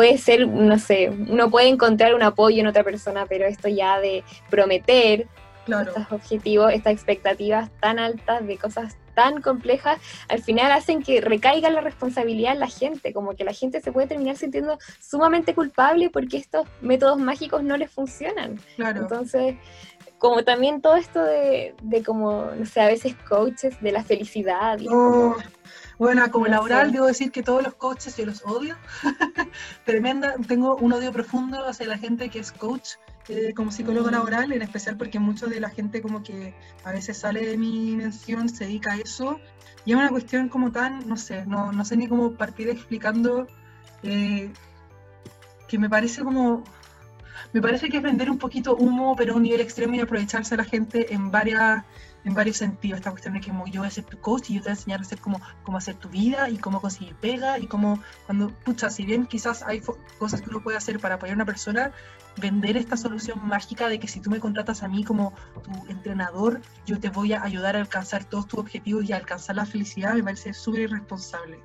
puede ser, no sé, uno puede encontrar un apoyo en otra persona, pero esto ya de prometer Claro. estos objetivos, estas expectativas tan altas de cosas tan complejas, al final hacen que recaiga la responsabilidad en la gente, como que la gente se puede terminar sintiendo sumamente culpable porque estos métodos mágicos no les funcionan. Claro. Entonces, como también todo esto de, de como, no sé, a veces coaches de la felicidad. y Oh, bueno, como No laboral, sé. debo decir que todos los coaches yo los odio. Tremenda, tengo un odio profundo hacia la gente que es coach eh, como psicólogo Mm. laboral, en especial porque mucho de la gente como que a veces sale de mi mención, se dedica a eso. Y es una cuestión como tan, no sé, no, no sé ni cómo partir explicando eh, que me parece como... Me parece que es vender un poquito humo, pero a un nivel extremo y aprovecharse a la gente en varias en varios sentidos. Esta cuestión de que como yo voy a ser tu coach y yo te voy a enseñar a hacer cómo, cómo hacer tu vida y cómo conseguir pega y cómo, cuando, pucha, si bien quizás hay cosas que uno puede hacer para apoyar a una persona, vender esta solución mágica de que si tú me contratas a mí como tu entrenador, yo te voy a ayudar a alcanzar todos tus objetivos y a alcanzar la felicidad, me parece súper irresponsable.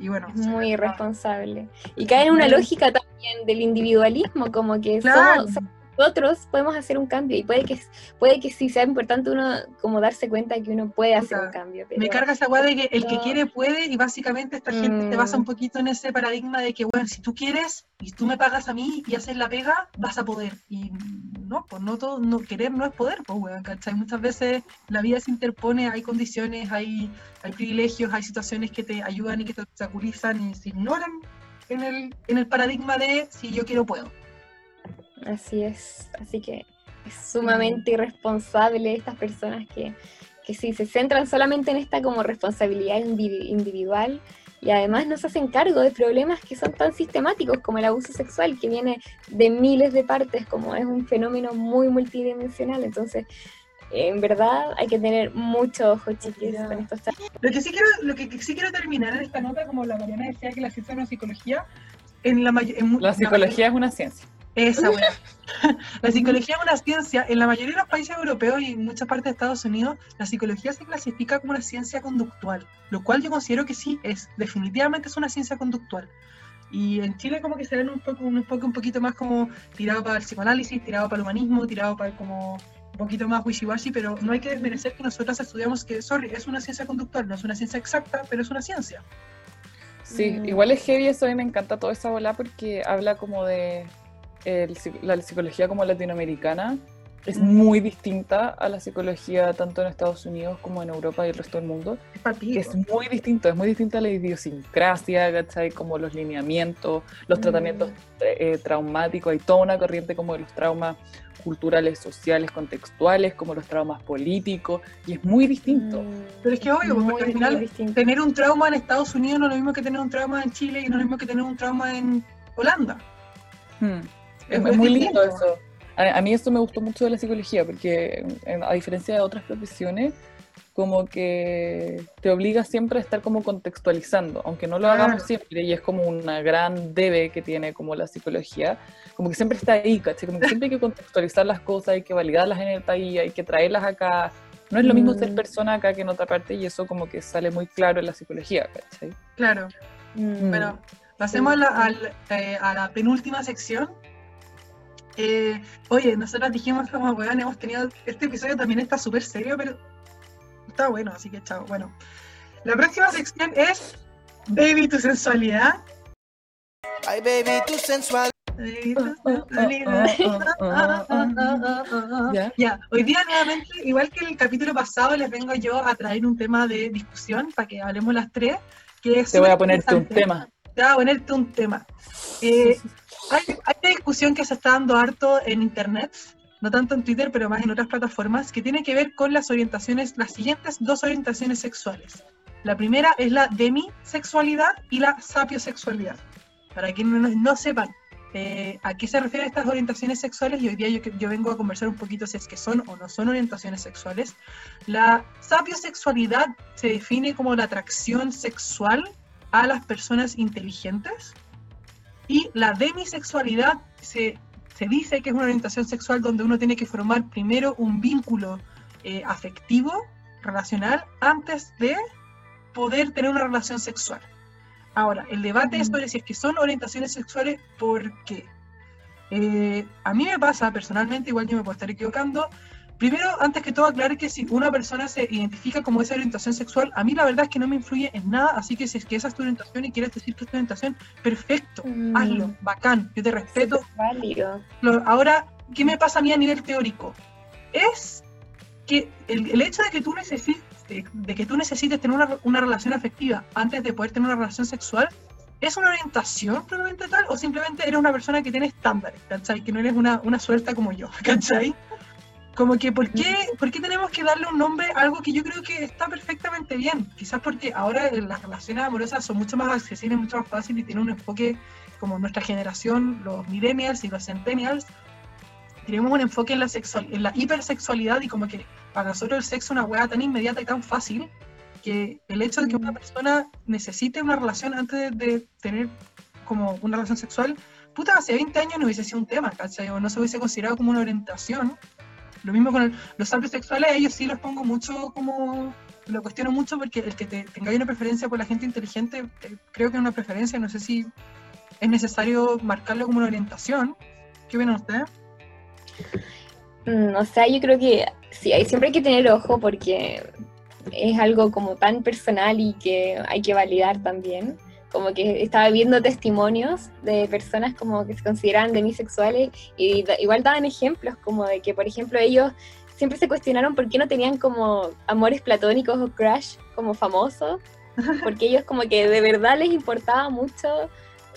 Y bueno, muy irresponsable. Y cae en una lógica también del individualismo, como que Claro. somos, somos nosotros podemos hacer un cambio y puede que puede que sí sea importante uno como darse cuenta que uno puede hacer un cambio. Pero, Me carga esa weá de que el que quiere puede y básicamente esta gente se basa Mm. un poquito en ese paradigma de que, bueno, si tú quieres y tú me pagas a mí y haces la pega, vas a poder. Y no, pues no todo, no, querer no es poder, pues weón, ¿cachai? Muchas veces la vida se interpone, hay condiciones, hay, hay privilegios, hay situaciones que te ayudan y que te obstaculizan y se ignoran en el, en el paradigma de si yo quiero puedo. Así es, así que es sumamente irresponsable estas personas que, que sí se centran solamente en esta como responsabilidad indivi- individual y además no se hacen cargo de problemas que son tan sistemáticos como el abuso sexual, que viene de miles de partes, como es un fenómeno muy multidimensional. Entonces, en verdad hay que tener mucho ojo, chiquis, con estos temas. Lo que sí quiero, lo que sí quiero terminar en esta nota, como la Mariana decía que la ciencia de la psicología, en la, en la psicología es una ciencia. Esa weá. la psicología es una ciencia, en la mayoría de los países europeos y en muchas partes de Estados Unidos, la psicología se clasifica como una ciencia conductual, lo cual yo considero que sí es, definitivamente es una ciencia conductual. Y en Chile como que se ven un poco, un poco, un poquito más como tirado para el psicoanálisis, tirado para el humanismo, tirado para el como un poquito más wishy-washy, pero no hay que desmerecer que nosotros estudiamos que, sorry, es una ciencia conductual, no es una ciencia exacta, pero es una ciencia. Sí, Mm. igual es heavy eso, a mí me encanta toda esa bola porque habla como de el la psicología como latinoamericana. Es muy distinta a la psicología tanto en Estados Unidos como en Europa y el resto del mundo. Es es muy distinto, es muy distinta a la idiosincrasia, ¿cachai? Como los lineamientos, los Mm. tratamientos eh, traumáticos, hay toda una corriente como de los traumas culturales, sociales, contextuales, como los traumas políticos, y es muy distinto. Mm, Pero es que obvio, muy, porque al muy final tener un trauma en Estados Unidos no es lo mismo que tener un trauma en Chile y no es lo mismo que tener un trauma en Holanda. Hmm. Es, muy muy lindo eso. A, a mí esto me gustó mucho de la psicología, porque a diferencia de otras profesiones, como que te obliga siempre a estar como contextualizando, aunque no lo Claro. hagamos siempre, y es como una gran debe que tiene como la psicología, como que siempre está ahí, ¿cachai? Como que siempre hay que contextualizar las cosas, hay que validarlas en el país, hay que traerlas acá. No es lo mismo ser Mm. persona acá que en otra parte, y eso como que sale muy claro en la psicología, ¿cachai? Claro. Mm. Bueno, pasemos a, la, al- eh, a la penúltima sección. Eh, oye, nosotros dijimos como weón, hemos tenido. Este episodio también está súper serio, pero está bueno, así que chao. Bueno, la próxima sección es Baby, tu sensualidad. Ay, baby, tu sensual. Baby, tu sensualidad. ¿Ya? Hoy día nuevamente, igual que el capítulo pasado, les vengo yo a traer un tema de discusión para que hablemos las tres. Que es Te voy a ponerte un tema. te voy a ponerte un tema. Eh, hay, hay una discusión que se está dando harto en internet, no tanto en Twitter, pero más en otras plataformas, que tiene que ver con las orientaciones, las siguientes dos orientaciones sexuales. La primera es la demisexualidad y la sapiosexualidad. Para quienes no, no sepan eh, a qué se refieren estas orientaciones sexuales, y hoy día yo, yo vengo a conversar un poquito si es que son o no son orientaciones sexuales. La sapiosexualidad se define como la atracción sexual a las personas inteligentes y la demisexualidad se, se dice que es una orientación sexual donde uno tiene que formar primero un vínculo eh, afectivo, relacional, antes de poder tener una relación sexual. Ahora, el debate es sobre si es que son orientaciones sexuales, ¿por qué? Eh, a mí me pasa personalmente, igual yo me puedo estar equivocando, Primero, antes que todo, aclarar que si una persona se identifica como esa orientación sexual, a mí la verdad es que no me influye en nada, así que si es que esa es tu orientación y quieres decir que es tu orientación, perfecto, Mm. hazlo, bacán, yo te respeto. Válido. Ahora, ¿qué me pasa a mí a nivel teórico? Es que el, el hecho de que tú necesites, de, de que tú necesites tener una, una relación afectiva antes de poder tener una relación sexual, ¿es una orientación probablemente tal o simplemente eres una persona que tiene estándares, ¿cachai? Que no eres una, una suelta como yo, ¿cachai? Como que, ¿por qué, ¿por qué tenemos que darle un nombre a algo que yo creo que está perfectamente bien? Quizás porque ahora las relaciones amorosas son mucho más accesibles, mucho más fáciles y tienen un enfoque como nuestra generación, los millennials y los centennials, tenemos un enfoque en la, sexual, en la hipersexualidad y como que para nosotros el sexo es una hueá tan inmediata y tan fácil que el hecho de que una persona necesite una relación antes de, de tener como una relación sexual, puta, hace 20 años no hubiese sido un tema, ¿cachai? O no se hubiese considerado como una orientación. Lo mismo con los sapios sexuales, ellos sí los pongo mucho como, lo cuestiono mucho porque el que te, tenga una preferencia por la gente inteligente, eh, creo que es una preferencia, no sé si es necesario marcarlo como una orientación. ¿Qué opinan ustedes? Mm, o sea, yo creo que sí, hay, siempre hay que tener ojo porque es algo como tan personal y que hay que validar también. Como que estaba viendo testimonios de personas como que se consideran demisexuales y igual daban ejemplos como de que, por ejemplo, ellos siempre se cuestionaron por qué no tenían como amores platónicos o crush como famosos, porque ellos como que de verdad les importaba mucho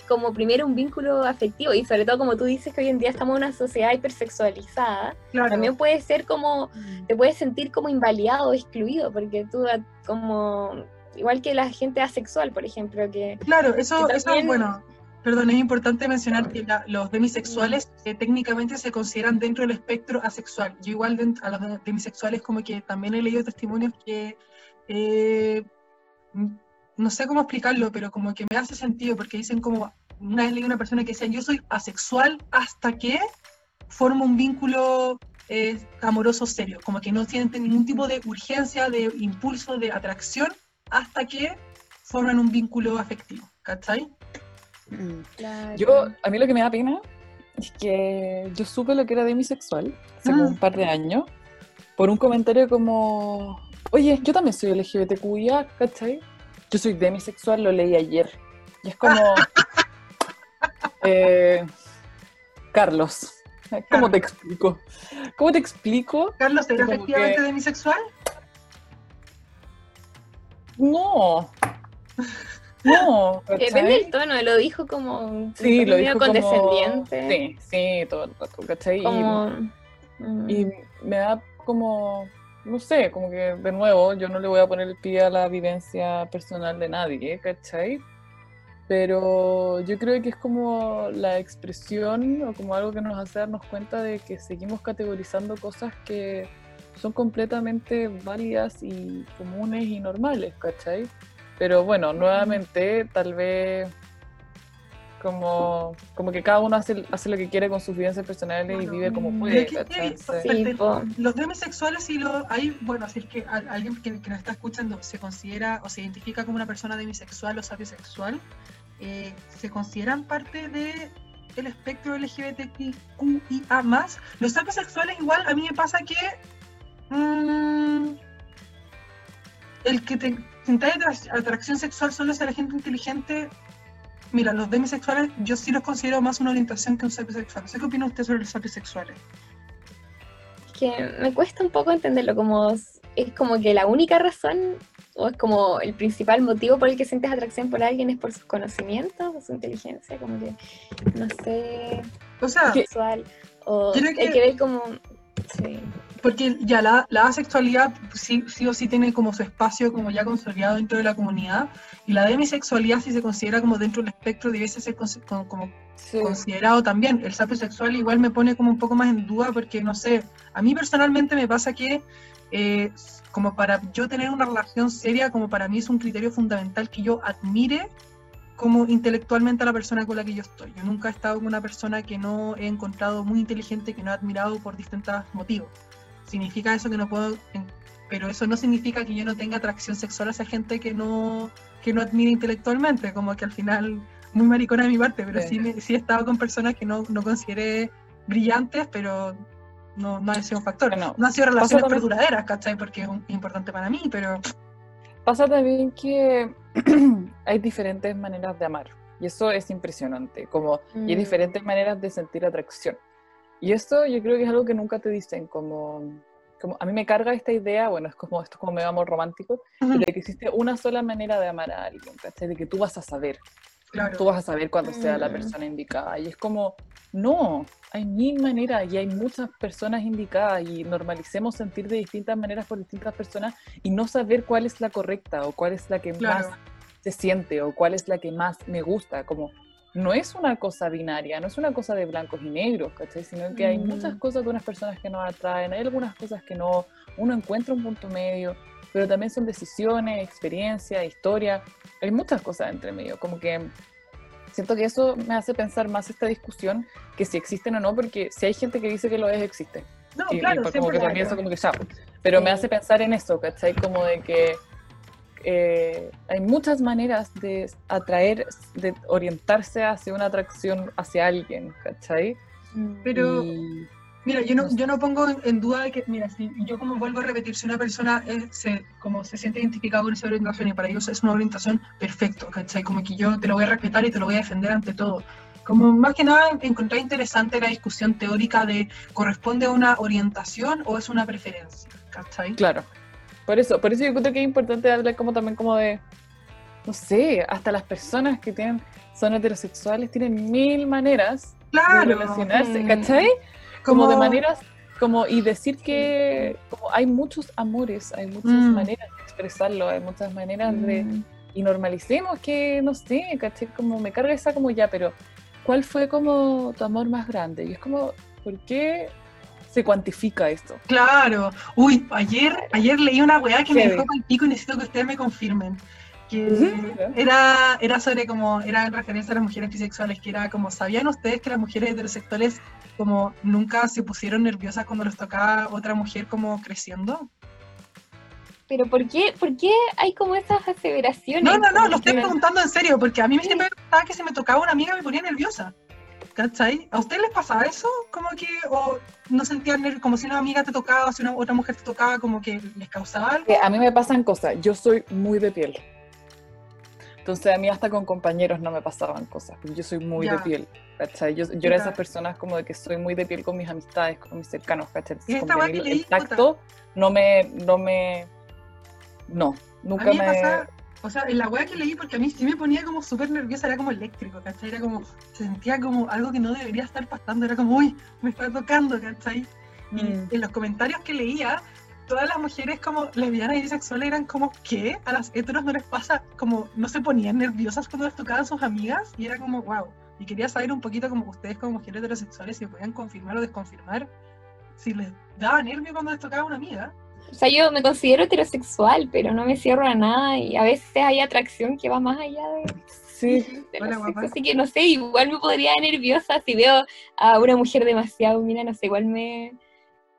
como primero un vínculo afectivo y sobre todo como tú dices que hoy en día estamos en una sociedad hipersexualizada, Claro. también puede ser como, te puedes sentir como invalidado o excluido, porque tú como, igual que la gente asexual, por ejemplo, que Claro, eso, que eso también- bueno. Perdón, es importante mencionar que la- los demisexuales eh, técnicamente se consideran dentro del espectro asexual. Yo igual dent- a los de- demisexuales como que también he leído testimonios que eh, no sé cómo explicarlo, pero como que me hace sentido porque dicen como, una vez leí una persona que decía, yo soy asexual hasta que formo un vínculo eh, amoroso serio, como que no sienten ningún tipo de urgencia, de impulso, de atracción, hasta que forman un vínculo afectivo, ¿cachai? Claro. Yo, a mí lo que me da pena es que yo supe lo que era demisexual hace como Ah. un par de años por un comentario como, oye, yo también soy LGBTQIA, ¿cachai? Yo soy demisexual, lo leí ayer. Y es como, eh, Carlos, ¿cómo te explico? ¿Cómo te explico? Carlos, ¿eres Como efectivamente que- demisexual? No. No. Eh. Depende del tono, lo dijo como Sí, lo dijo como... condescendiente. Sí, sí, todo el rato, ¿cachai? Y- Como, mm, Y me da como, no sé, como que de nuevo yo no le voy a poner el pie a la vivencia personal de nadie, ¿cachai? Pero yo creo que es como la expresión o como algo que nos hace darnos cuenta de que seguimos categorizando cosas que son completamente válidas y comunes y normales, ¿cachai? Pero bueno, nuevamente tal vez como, como que cada uno hace, hace lo que quiere con sus vivencias personales y vive como puede, ¿qué- qué- ¿cachai? Sí. Los demisexuales y los hay, bueno, si es que a- alguien que, que nos está escuchando se considera o se identifica como una persona demisexual o sapiosexual, eh, se consideran parte de el espectro LGBTQIA+. Los sapiosexuales igual a mí me pasa que mm, el que te atra- atracción sexual solo hacia la gente inteligente. Mira, los demisexuales yo sí los considero más una orientación que un sapiosexual. Qué opina usted sobre los sapiosexuales. Es que me cuesta un poco entenderlo, como es como que la única razón o es como el principal motivo por el que sientes atracción por alguien es por sus conocimientos o su inteligencia, como que no sé, O sea, sexual o hay que- que ver como sí, Porque ya la, la asexualidad sí, sí o sí tiene como su espacio como ya consolidado dentro de la comunidad y la demisexualidad si se considera como dentro del espectro debiese ser consi- como, como Sí. considerado también. El sapio sexual igual me pone como un poco más en duda porque no sé, a mí personalmente me pasa que eh, como para yo tener una relación seria, como para mí es un criterio fundamental que yo admire como intelectualmente a la persona con la que yo estoy. Yo nunca he estado con una persona que no he encontrado muy inteligente, que no he admirado por distintos motivos. Significa eso que no puedo, pero eso no significa que yo no tenga atracción sexual hacia gente que no, que no admire intelectualmente, como que al final, muy maricona de mi parte, pero Sí. sí, me- sí he estado con personas que no, no consideré brillantes, pero no, no ha sido un factor. Bueno, no han sido relaciones también- perduraderas, ¿cachai? Porque es un- importante para mí, pero Pasa también que hay diferentes maneras de amar y eso es impresionante, como y hay Mm. diferentes maneras de sentir atracción. Y esto yo creo que es algo que nunca te dicen, como, como a mí me carga esta idea, bueno, es como esto es como medio amor romántico, de que existe una sola manera de amar a alguien, ¿cachai? De que tú vas a saber, claro. tú vas a saber cuando sea la Mm. persona indicada. Y es como, no, hay mil maneras y hay muchas personas indicadas y normalicemos sentir de distintas maneras por distintas personas y no saber cuál es la correcta o cuál es la que Claro. más se siente o cuál es la que más me gusta. Como, no es una cosa binaria, no es una cosa de blancos y negros, ¿cachai? Sino que hay Mm. muchas cosas de unas personas que nos atraen, hay algunas cosas que no, uno encuentra un punto medio, pero también son decisiones, experiencia, historia, hay muchas cosas entre medio, como que siento que eso me hace pensar más esta discusión que si existen o no, porque si hay gente que dice que lo es, existe. No, Y, claro, como que eso como que ya. Pero me hace pensar en eso, ¿cachai? Como de que eh, hay muchas maneras de atraer, de orientarse hacia una atracción hacia alguien, ¿cachai? Pero- Y- Mira, yo no, yo no pongo en, en duda de que, mira, si yo como vuelvo a repetir, si una persona es- se, como se siente identificada con esa orientación y para ellos es una orientación perfecto, ¿cachai? Como que yo te lo voy a respetar y te lo voy a defender ante todo. Como más que nada encontré interesante la discusión teórica de ¿corresponde a una orientación o es una preferencia? ¿Cachai? Claro. Por eso, por eso yo creo que es importante hablar como también como de, no sé, hasta las personas que tienen, son heterosexuales tienen mil maneras de Claro. relacionarse, Mm. ¿cachai? Como de maneras, como y decir que como hay muchos amores, hay muchas Mm. maneras de expresarlo, hay muchas maneras de Mm. y normalicemos que no sé, ¿cachai? Como me carga esa como ya, pero ¿cuál fue como tu amor más grande? Y es como, ¿por qué se cuantifica esto? Claro. Uy, ayer, ayer leí una weá que me dejó el pico y necesito que ustedes me confirmen. que era, era sobre como, era en referencia a las mujeres bisexuales, que era como, ¿sabían ustedes que las mujeres heterosexuales como nunca se pusieron nerviosas cuando les tocaba otra mujer como creciendo? Pero ¿por qué, ¿por qué hay como esas aseveraciones? No, no, no, lo estoy preguntando en serio, porque a mí siempre me pasaba que si me tocaba una amiga me ponía nerviosa. ¿Cachai? ¿A ustedes les pasaba eso? Como que, o no sentían como si una amiga te tocaba, o si una otra mujer te tocaba, como que les causaba algo? A mí me pasan cosas, yo soy muy de piel. Entonces a mí hasta con compañeros no me pasaban cosas, porque yo soy muy de piel, ¿cachai? Yo, yo era de esas personas como de que soy muy de piel con mis amistades, con mis cercanos, ¿cachai? Y esta el tacto no me, no me, no, A nunca mí me me... o sea, en la weá que leí, porque a mí sí me ponía como súper nerviosa, era como eléctrico, ¿cachai? Era como, sentía como algo que no debería estar pasando, era como, uy, me está tocando, ¿cachai? Y Mm. en los comentarios que leía, todas las mujeres como lesbianas y bisexuales eran como, ¿qué? A las heteros no les pasa, como, no se ponían nerviosas cuando les tocaban sus amigas, y era como, wow. Y quería saber un poquito como ustedes como mujeres heterosexuales si podían confirmar o desconfirmar si les daba nervio cuando les tocaba una amiga. O sea, yo me considero heterosexual, pero no me cierro a nada y a veces hay atracción que va más allá de, Sí, de Hola, sexos, Así que no sé, igual me podría nerviosa si veo a una mujer demasiado, mira, no sé, igual me...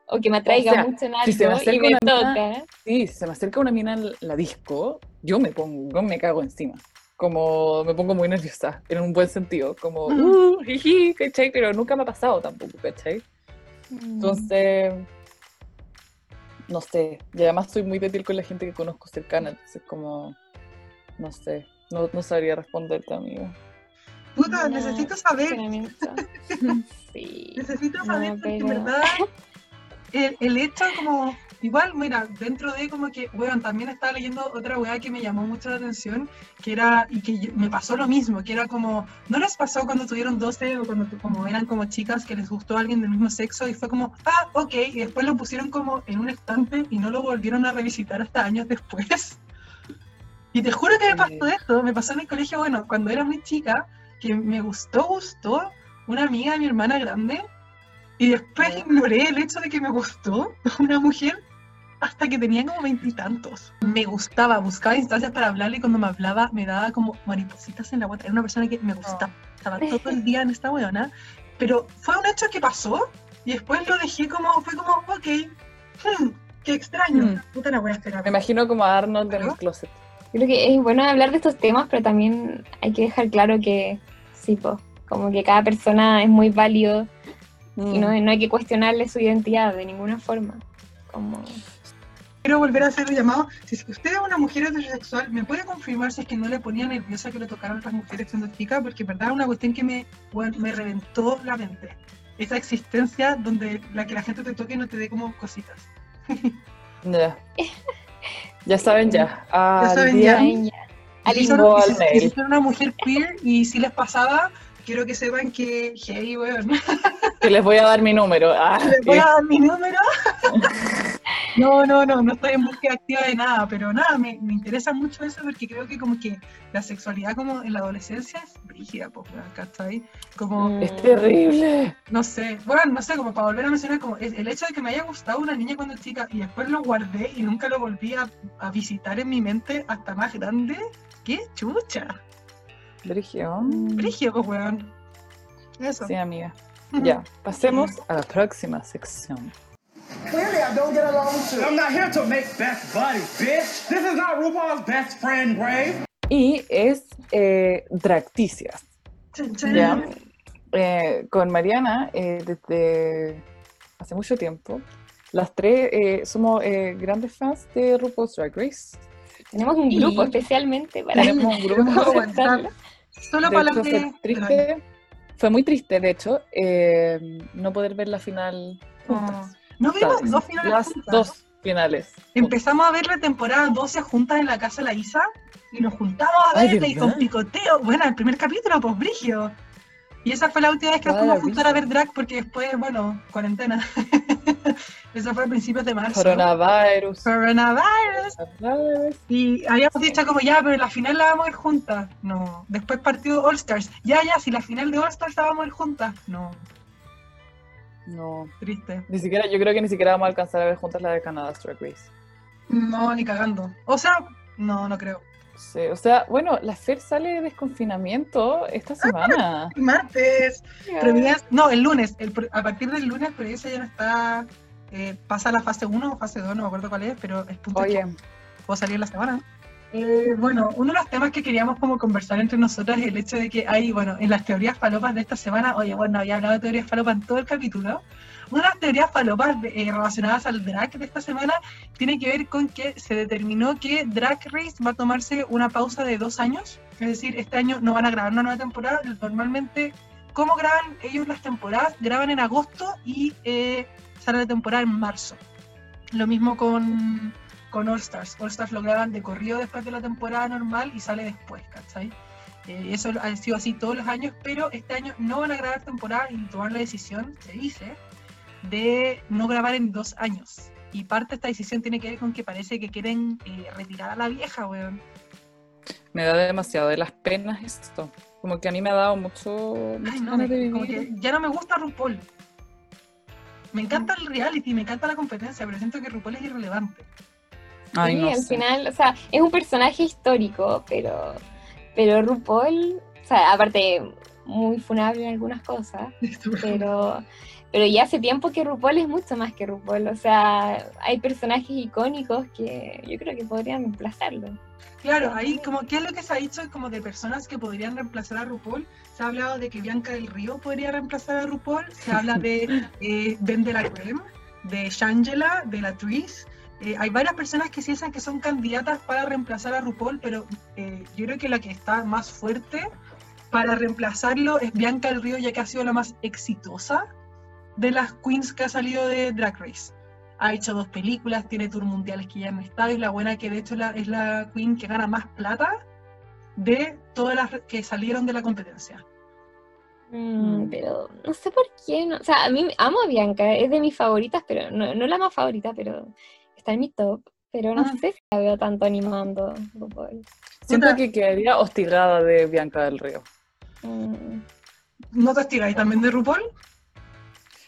O que me atraiga sea, mucho en si se me algo y acerca me una toca. sí, si se me acerca una mina en la disco, yo me pongo, me cago encima. Como me pongo muy nerviosa, en un buen sentido, como, Ujú. uh, jiji, ¿cachai? Pero nunca me ha pasado tampoco, ¿cachai? Entonces, no sé, y además soy muy de piel con la gente que conozco cercana, entonces como, no sé, no, no sabría responderte, amigo. Puta, No, necesito saber. Sí. necesito No, saber porque en pero- verdad el, el hecho como, igual, mira, dentro de como que, bueno, también estaba leyendo otra weá que me llamó mucho la atención, que era, y que yo- me pasó lo mismo, que era como, ¿no les pasó cuando tuvieron 12 o cuando como eran como chicas que les gustó alguien del mismo sexo y fue como, ah, ok, y después lo pusieron como en un estante y no lo volvieron a revisitar hasta años después? Y te juro que me pasó esto, me pasó en el colegio, bueno, cuando era muy chica, que me gustó, gustó una amiga de mi hermana grande y después ignoré el hecho de que me gustó una mujer hasta que tenía como veintitantos. Me gustaba, buscaba instancias para hablarle y cuando me hablaba me daba como maripositas en la guata. Era una persona que me gustaba, estaba todo el día en esta weona, pero fue un hecho que pasó y después lo dejé como, fue como, ok, hmm, qué extraño. Hmm. Puta la voy a esperar. Me imagino como a Arnold en el closet. Creo que es bueno hablar de estos temas, pero también hay que dejar claro que sí, po, como que cada persona es muy válido y no, Mm. no hay que cuestionarle su identidad de ninguna forma. Como... Quiero volver a hacer el llamado. Si usted es una mujer heterosexual, ¿me puede confirmar si es que no le ponía nerviosa que le tocaran otras mujeres siendo chica? Porque en verdad es una cuestión que me, bueno, me reventó la mente. Esa existencia donde la que la gente te toque y no te dé como cositas. Ya. Ya saben ya. Al saben ya. Ya. Si Al al si- si mail. son una mujer queer y si les pasaba, quiero que sepan que, hey, weón, que les voy a dar mi número. Ah, les voy a dar mi número. No, no, no, no estoy en búsqueda activa de nada, pero nada, me, me interesa mucho eso porque creo que como que la sexualidad como en la adolescencia es brígida, pues, ¿cachai? Como, Mm. es terrible. no sé, bueno, no sé, como para volver a mencionar, como el hecho de que me haya gustado una niña cuando chica y después lo guardé y nunca lo volví a, a visitar en mi mente hasta más grande, qué chucha, Brigio. brígido, pues, weón. Eso. Sí, amiga. Ya, pasemos a la próxima sección. Clearly, I don't get along with you. I'm not here to make best buddies, bitch. This is not RuPaul's best friend grave. Y es eh, Dracticias. Ya. Eh, con Mariana, eh, desde hace mucho tiempo, las tres eh, somos eh, grandes fans de RuPaul's Drag Race. Tenemos un Y- grupo especialmente para Tenemos un grupo Vamos a aceptarlo. Solo De para hecho, las fue triste, fue muy triste, de hecho, eh, no poder ver la final juntas. No vimos ¿sabes? dos finales Las juntas. dos finales. juntas. Empezamos a ver la temporada 12 juntas en la casa de la Isa y nos juntamos a verla y con picoteo. Bueno, el primer capítulo, pues brigio. Y esa fue la última vez que nos fuimos juntar a ver drag porque después, bueno, cuarentena. Eso fue a principios de marzo. Coronavirus. Coronavirus. Coronavirus. Y habíamos dicho como ya, pero la final la vamos a ir juntas. No. Después partido All Stars. Ya, ya, si la final de All Stars la vamos a ir juntas. No. No, Triste. ni siquiera, yo creo que ni siquiera vamos a alcanzar a ver juntas la de Canadá Drag Race. No, ni cagando. O sea, no, no creo. Sí, o sea, bueno, la Fer sale de desconfinamiento esta semana. Martes. Providencia- no, el lunes. el a partir del lunes, Providencia ya no está. eh, pasa a la fase 1 o fase 2, no me acuerdo cuál es, pero punto es que Oye, puedo salir la semana. Eh, bueno, uno de los temas que queríamos como conversar entre nosotras es el hecho de que hay, bueno, en las teorías falopas de esta semana, oye, bueno, había hablado de teorías falopas en todo el capítulo. Una de las teorías falopas eh, relacionadas al drag de esta semana tiene que ver con que se determinó que Drag Race va a tomarse una pausa de dos años, es decir, este año no van a grabar una nueva temporada, normalmente, ¿cómo graban ellos las temporadas? Graban en agosto y eh, sale la temporada en marzo. Lo mismo con, con All Stars. All Stars lo graban de corrido después de la temporada normal y sale después, ¿cachai? Eh, eso ha sido así todos los años, pero este año no van a grabar temporada y tomar la decisión, se dice, de no grabar en dos años. Y parte de esta decisión tiene que ver con que parece que quieren eh, retirar a la vieja, weón. me da demasiado de las penas esto. Como que a mí me ha dado mucho, Ay, no, ganas de me- como vivir. que ya no me gusta RuPaul. Me encanta el reality, me encanta la competencia, pero siento que RuPaul es irrelevante. Ay, sí, no al sé. final, o sea, es un personaje histórico, pero, pero RuPaul, o sea, aparte, muy funable en algunas cosas, pero, pero ya hace tiempo que RuPaul es mucho más que RuPaul, o sea, hay personajes icónicos que yo creo que podrían reemplazarlo. Claro, ahí como, ¿qué es lo que se ha dicho como de personas que podrían reemplazar a RuPaul? Se ha hablado de que Bianca del Río podría reemplazar a RuPaul, se habla de eh, Ben de la Creme, de Shangela, de la Tris. Eh, hay varias personas que piensan que son candidatas para reemplazar a RuPaul, pero eh, yo creo que la que está más fuerte para reemplazarlo es Bianca del Río, ya que ha sido la más exitosa de las queens que ha salido de Drag Race. Ha hecho dos películas, tiene tour mundiales que ya no está, es la buena que de hecho la- es la queen que gana más plata de todas las que salieron de la competencia. Mm, pero no sé por qué, no- o sea, a mí amo a Bianca, es de mis favoritas, pero no, no la más favorita, pero está en mi top, pero no Ah. sé si la veo tanto animando RuPaul. Siento que quedaría hostigada de Bianca del Río. Mm. ¿No te estiráis también de RuPaul?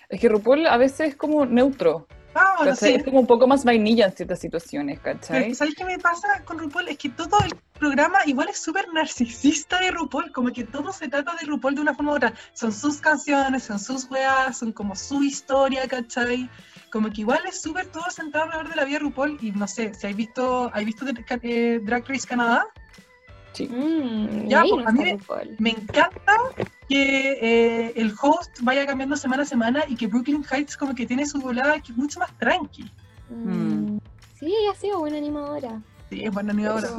Es que RuPaul a veces es como neutro. Ah, ¿cachai? sí. Es como un poco más vainilla en ciertas situaciones, Pero ¿cachai? ¿sabéis qué me pasa con RuPaul? Es que todo el programa igual es súper narcisista de RuPaul, como que todo se trata de RuPaul de una forma u otra. Son sus canciones, son sus weas, son como su historia, ¿cachai? Como que igual es súper todo centrado alrededor de la vida de RuPaul y no sé, si habéis visto, ¿habéis visto eh, Drag Race Canadá? Sí. Mm, Ya, pues, no a mí me-. Me encanta que eh, el host vaya cambiando semana a semana y que Brooklyn Heights como que tiene su volada que es mucho más tranqui. Mm. Sí, ella ha sido buena animadora. Sí, es buena animadora.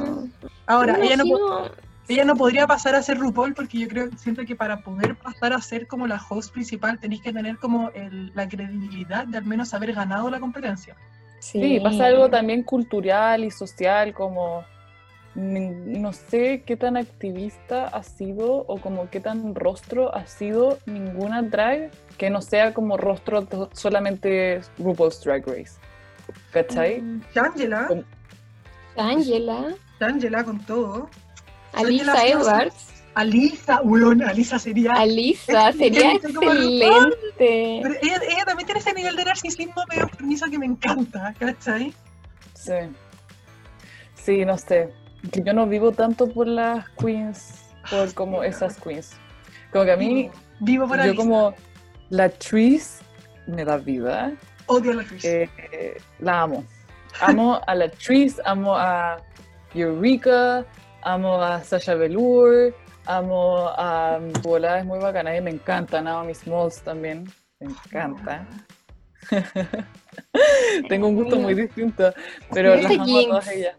Ahora, ella no, ella no podría pasar a ser RuPaul porque yo creo, siento que para poder pasar a ser como la host principal tenéis que tener como el- la credibilidad de al menos haber ganado la competencia. Sí, pasa algo también cultural y social, como no sé qué tan activista ha sido o como qué tan rostro ha sido ninguna drag que no sea como rostro solamente RuPaul's Drag Race. ¿Cachai? Mm. Shangela, Con- Angela, Shangela con todo. Alisa Shangela, Edwards, Alisa, weón, Alisa sería... Alisa, sería excelente. Pero ella, ella también tiene ese nivel de narcisismo medio permiso que me encanta, ¿cachai? Sí. Sí, no sé. Que yo no vivo tanto por las queens, por como esas queens. Como que a mí, Vivo por yo como la Tris me da vida. Odio a la Tris. Eh, eh, la amo. Amo a la Tris, amo a Eureka, amo a Sasha Velour, amo a Bola, es muy bacana y me encanta Naomi Smalls también. Me encanta. Tengo un gusto muy distinto, pero las amo a todas ellas.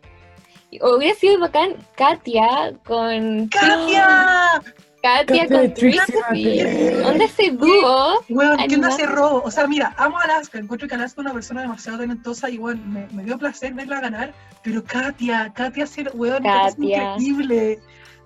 Hubiera sido bacán Katia con ¡Katia! Katia Katia con Trixie. Mattel. ¿Dónde ese dúo? Weón, ¿qué onda ese robo? O sea, mira, amo a Alaska, encuentro que Alaska es una persona demasiado talentosa y bueno, me, me dio placer verla ganar, pero Katia, Katia ser, weón, Katia es increíble.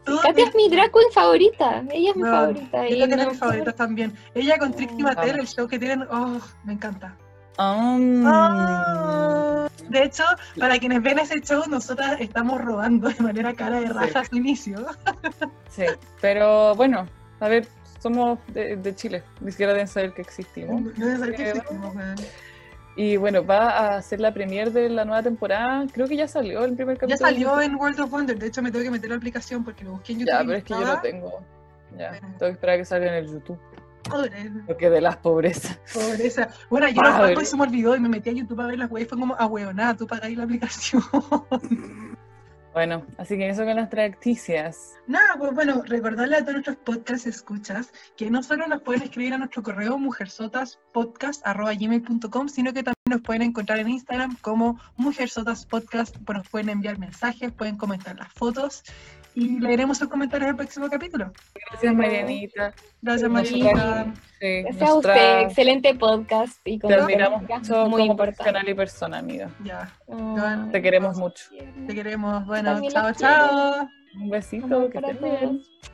Todo Katia es mi drag queen favorita. Ella es mi favorita. Ella mis gusta favoritas también. Ella con Trixie Mattel, Vamos. el show que tienen, oh, me encanta. Um, Ah, de hecho, para quienes ven ese show, nosotras estamos robando de manera cara de raja a su inicio. Sí, pero bueno, a ver, somos de, de Chile, ni siquiera deben saber que existimos. No debe saber que existimos. Y bueno, va a ser la premier de la nueva temporada. Creo que ya salió el primer Ya capítulo. de salió en World of Wonder, de hecho me tengo que meter la aplicación porque lo busqué en YouTube. Ya, pero es que yo lo tengo. Ya, Bueno. tengo que esperar a que salga en el YouTube. Pobre- Porque de las pobrezas. Pobreza. Bueno, yo lo y se me olvidó y me metí a YouTube a ver las weas y fue como, ah, nada, tú pagáis la aplicación. Bueno, así que eso con las noticias. Nada, pues bueno, recordarle a todos nuestros podcast escuchas que no solo nos pueden escribir a nuestro correo mujersotaspodcast.gmail.com, sino que también nos pueden encontrar en Instagram como mujersotaspodcast, pues nos pueden enviar mensajes, pueden comentar las fotos y leeremos sus comentarios en el próximo capítulo. Gracias, Marianita. Gracias, Marita. Sí, Gracias a usted, excelente podcast y con Te admiramos mucho muy como importante. profesional y persona, amiga. Ya, Ah, Te queremos mucho. te queremos. Bueno, También chao, chao. Un besito, amor que bien. todos.